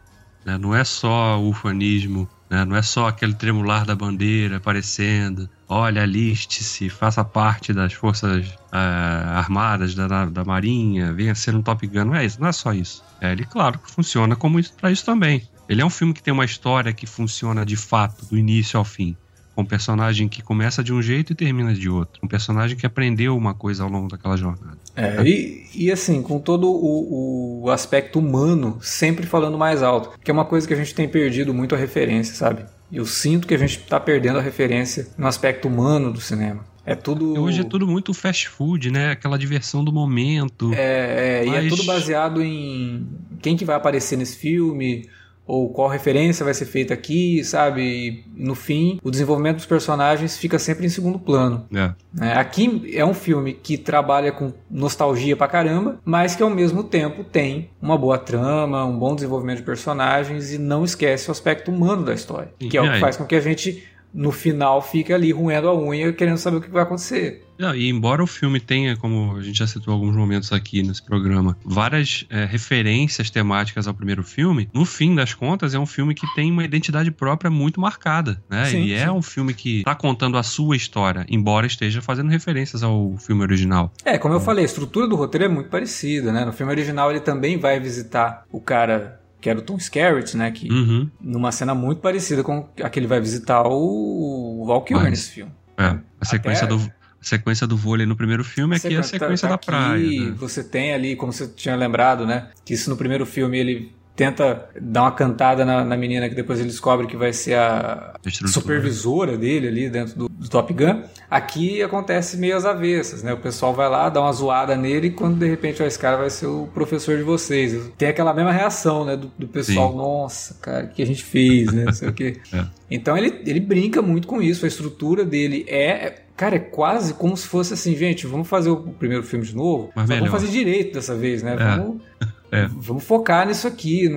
né? não é só o ufanismo, né? não é só aquele tremular da bandeira aparecendo, olha, aliste-se, faça parte das forças ah, armadas da, da, marinha, venha ser um Top Gun, não é isso, não é só isso. É, ele, claro, funciona como isso, pra isso também. Ele é um filme que tem uma história que funciona de fato, do início ao fim. Com um personagem que começa de um jeito e termina de outro. Um personagem que aprendeu uma coisa ao longo daquela jornada. É, e, e assim, com todo o, o aspecto humano sempre falando mais alto, que é uma coisa que a gente tem perdido muito a referência, sabe? Eu sinto que a gente tá perdendo a referência no aspecto humano do cinema. É tudo. Hoje é tudo muito fast food, né? Aquela diversão do momento. É, é, e é Mas- tudo baseado em quem que vai aparecer nesse filme, ou qual referência vai ser feita aqui, sabe? E, no fim, o desenvolvimento dos personagens fica sempre em segundo plano. É. né? Aqui é um filme que trabalha com nostalgia pra caramba, mas que ao mesmo tempo tem uma boa trama, um bom desenvolvimento de personagens e não esquece o aspecto humano da história, Sim, que é o que faz com que a gente no final fique ali roendo a unha querendo saber o que vai acontecer. E embora o filme tenha, como a gente já citou em alguns momentos aqui nesse programa, várias é, referências temáticas ao primeiro filme, no fim das contas é um filme que tem uma identidade própria muito marcada, né? Sim, Ele é sim. um filme que tá contando a sua história, embora esteja fazendo referências ao filme original. É, como eu falei, a estrutura do roteiro é muito parecida, né? No filme original ele também vai visitar o cara que era o Tom Skerritt, né? Que Uhum. numa cena muito parecida com a que ele vai visitar o Val Kilmer Mas- nesse filme. É. A sequência, Até- do, a sequência do vôlei no primeiro filme aqui é a Você sequência tá da praia. aqui, né? Você tem ali, como você tinha lembrado, né? Que isso no primeiro filme ele tenta dar uma cantada na, na menina que depois ele descobre que vai ser a supervisora dele ali dentro do, do Top Gun. Aqui acontece meio às avessas, né? O pessoal vai lá, dá uma zoada nele e quando de repente ó, esse cara vai ser o professor de vocês. Tem aquela mesma reação, né? Do, do pessoal, Sim. nossa, cara, o que a gente fez, né? Não sei o quê. [LAUGHS] É. Então ele, ele brinca muito com isso. A estrutura dele é, é- Cara, é quase como se fosse assim, gente, vamos fazer o primeiro filme de novo. Mas vamos fazer direito dessa vez, né? É. Vamos, É. vamos focar nisso aqui.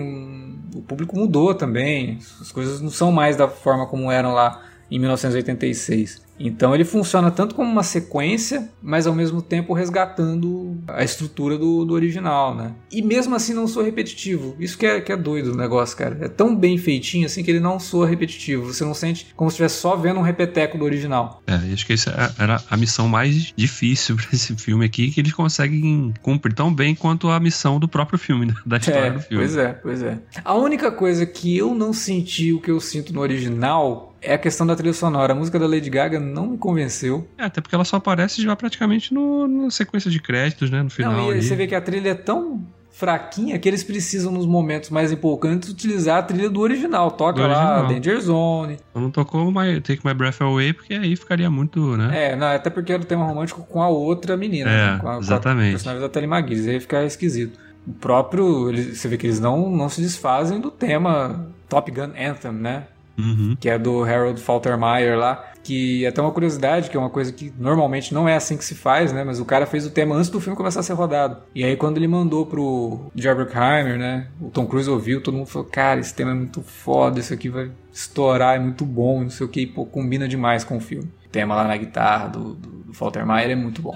O público mudou também. As coisas não são mais da forma como eram lá em 1986. Então ele funciona tanto como uma sequência, mas ao mesmo tempo resgatando a estrutura do, do original, né? E mesmo assim não soa repetitivo. Isso que é, que é doido o negócio, cara. É tão bem feitinho assim que ele não soa repetitivo. Você não sente como se estivesse só vendo um repeteco do original. É, e acho que essa era a missão mais difícil [LAUGHS] pra esse filme aqui, que eles conseguem cumprir tão bem quanto a missão do próprio filme, né? da história É, do filme. pois é, pois é. A única coisa que eu não senti o que eu sinto no original é a questão da trilha sonora. A música da Lady Gaga não me convenceu. É, até porque ela só aparece já praticamente no, na sequência de créditos, né? No final. não, e aí você vê que a trilha é tão fraquinha que eles precisam, nos momentos mais empolgantes, utilizar a trilha do original. Toca Do lá original. Danger Zone. Então não tocou my, Take My Breath Away, porque aí ficaria muito, né? É, não, até porque era o tema romântico com a outra menina. É, né? com a, Com a exatamente. personagem da Telly McGuinness. Aí fica esquisito. O próprio... você vê que eles não, não se desfazem do tema Top Gun Anthem, né? Uhum. que é do Harold Faltermeyer lá, que é até uma curiosidade, que é uma coisa que normalmente não é assim que se faz, né? Mas o cara fez o tema antes do filme começar a ser rodado. E aí quando ele mandou pro Jerry Bruckheimer, né? O Tom Cruise ouviu, todo mundo falou, cara, esse tema é muito foda, isso aqui vai estourar, é muito bom, não sei o que, pô, combina demais com o filme. O tema lá na guitarra do, do, do Faltermeyer é muito bom.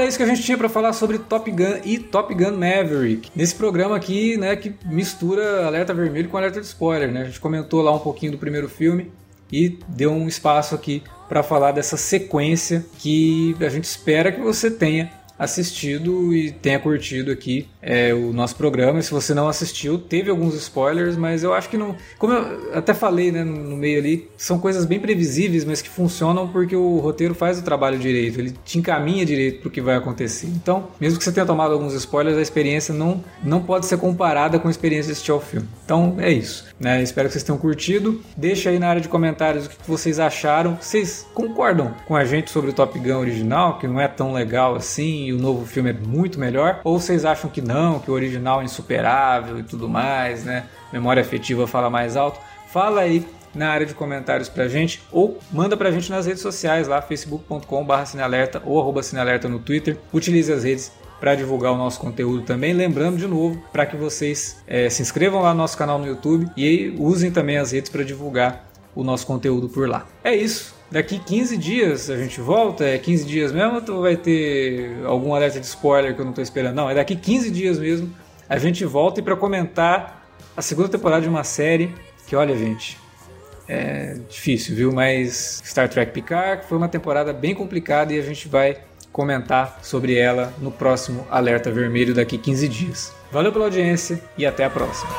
Era isso que a gente tinha para falar sobre Top Gun e Top Gun Maverick. Nesse programa aqui, né, que mistura alerta vermelho com alerta de spoiler, né? A gente comentou lá um pouquinho do primeiro filme e deu um espaço aqui para falar dessa sequência que a gente espera que você tenha assistido e tenha curtido aqui é, o nosso programa. Se você não assistiu, teve alguns spoilers, mas eu acho que não. Como eu até falei né, no meio ali, são coisas bem previsíveis, mas que funcionam porque o roteiro faz o trabalho direito, ele te encaminha direito para o que vai acontecer. Então, mesmo que você tenha tomado alguns spoilers, a experiência não, não pode ser comparada com a experiência de assistir ao filme. Então, é isso. Né? Espero que vocês tenham curtido. Deixa aí na área de comentários o que vocês acharam. Vocês concordam com a gente sobre o Top Gun original, que não é tão legal assim e o novo filme é muito melhor? Ou vocês acham que não, que o original é insuperável e tudo mais, né? Memória afetiva fala mais alto. Fala aí na área de comentários pra gente ou manda pra gente nas redes sociais lá, facebook.com.br cinealerta ou arroba cinealerta no Twitter. Utilize as redes para divulgar o nosso conteúdo também. Lembrando de novo para que vocês é, se inscrevam lá no nosso canal no YouTube e usem também as redes para divulgar o nosso conteúdo por lá. É isso. Daqui 15 dias a gente volta? É 15 dias mesmo ou vai ter algum alerta de spoiler que eu não estou esperando? Não, é daqui 15 dias mesmo. A gente volta e para comentar a segunda temporada de uma série que, olha, gente, é difícil, viu? Mas Star Trek Picard foi uma temporada bem complicada e a gente vai comentar sobre ela no próximo Alerta Vermelho daqui 15 dias. Valeu pela audiência e até a próxima.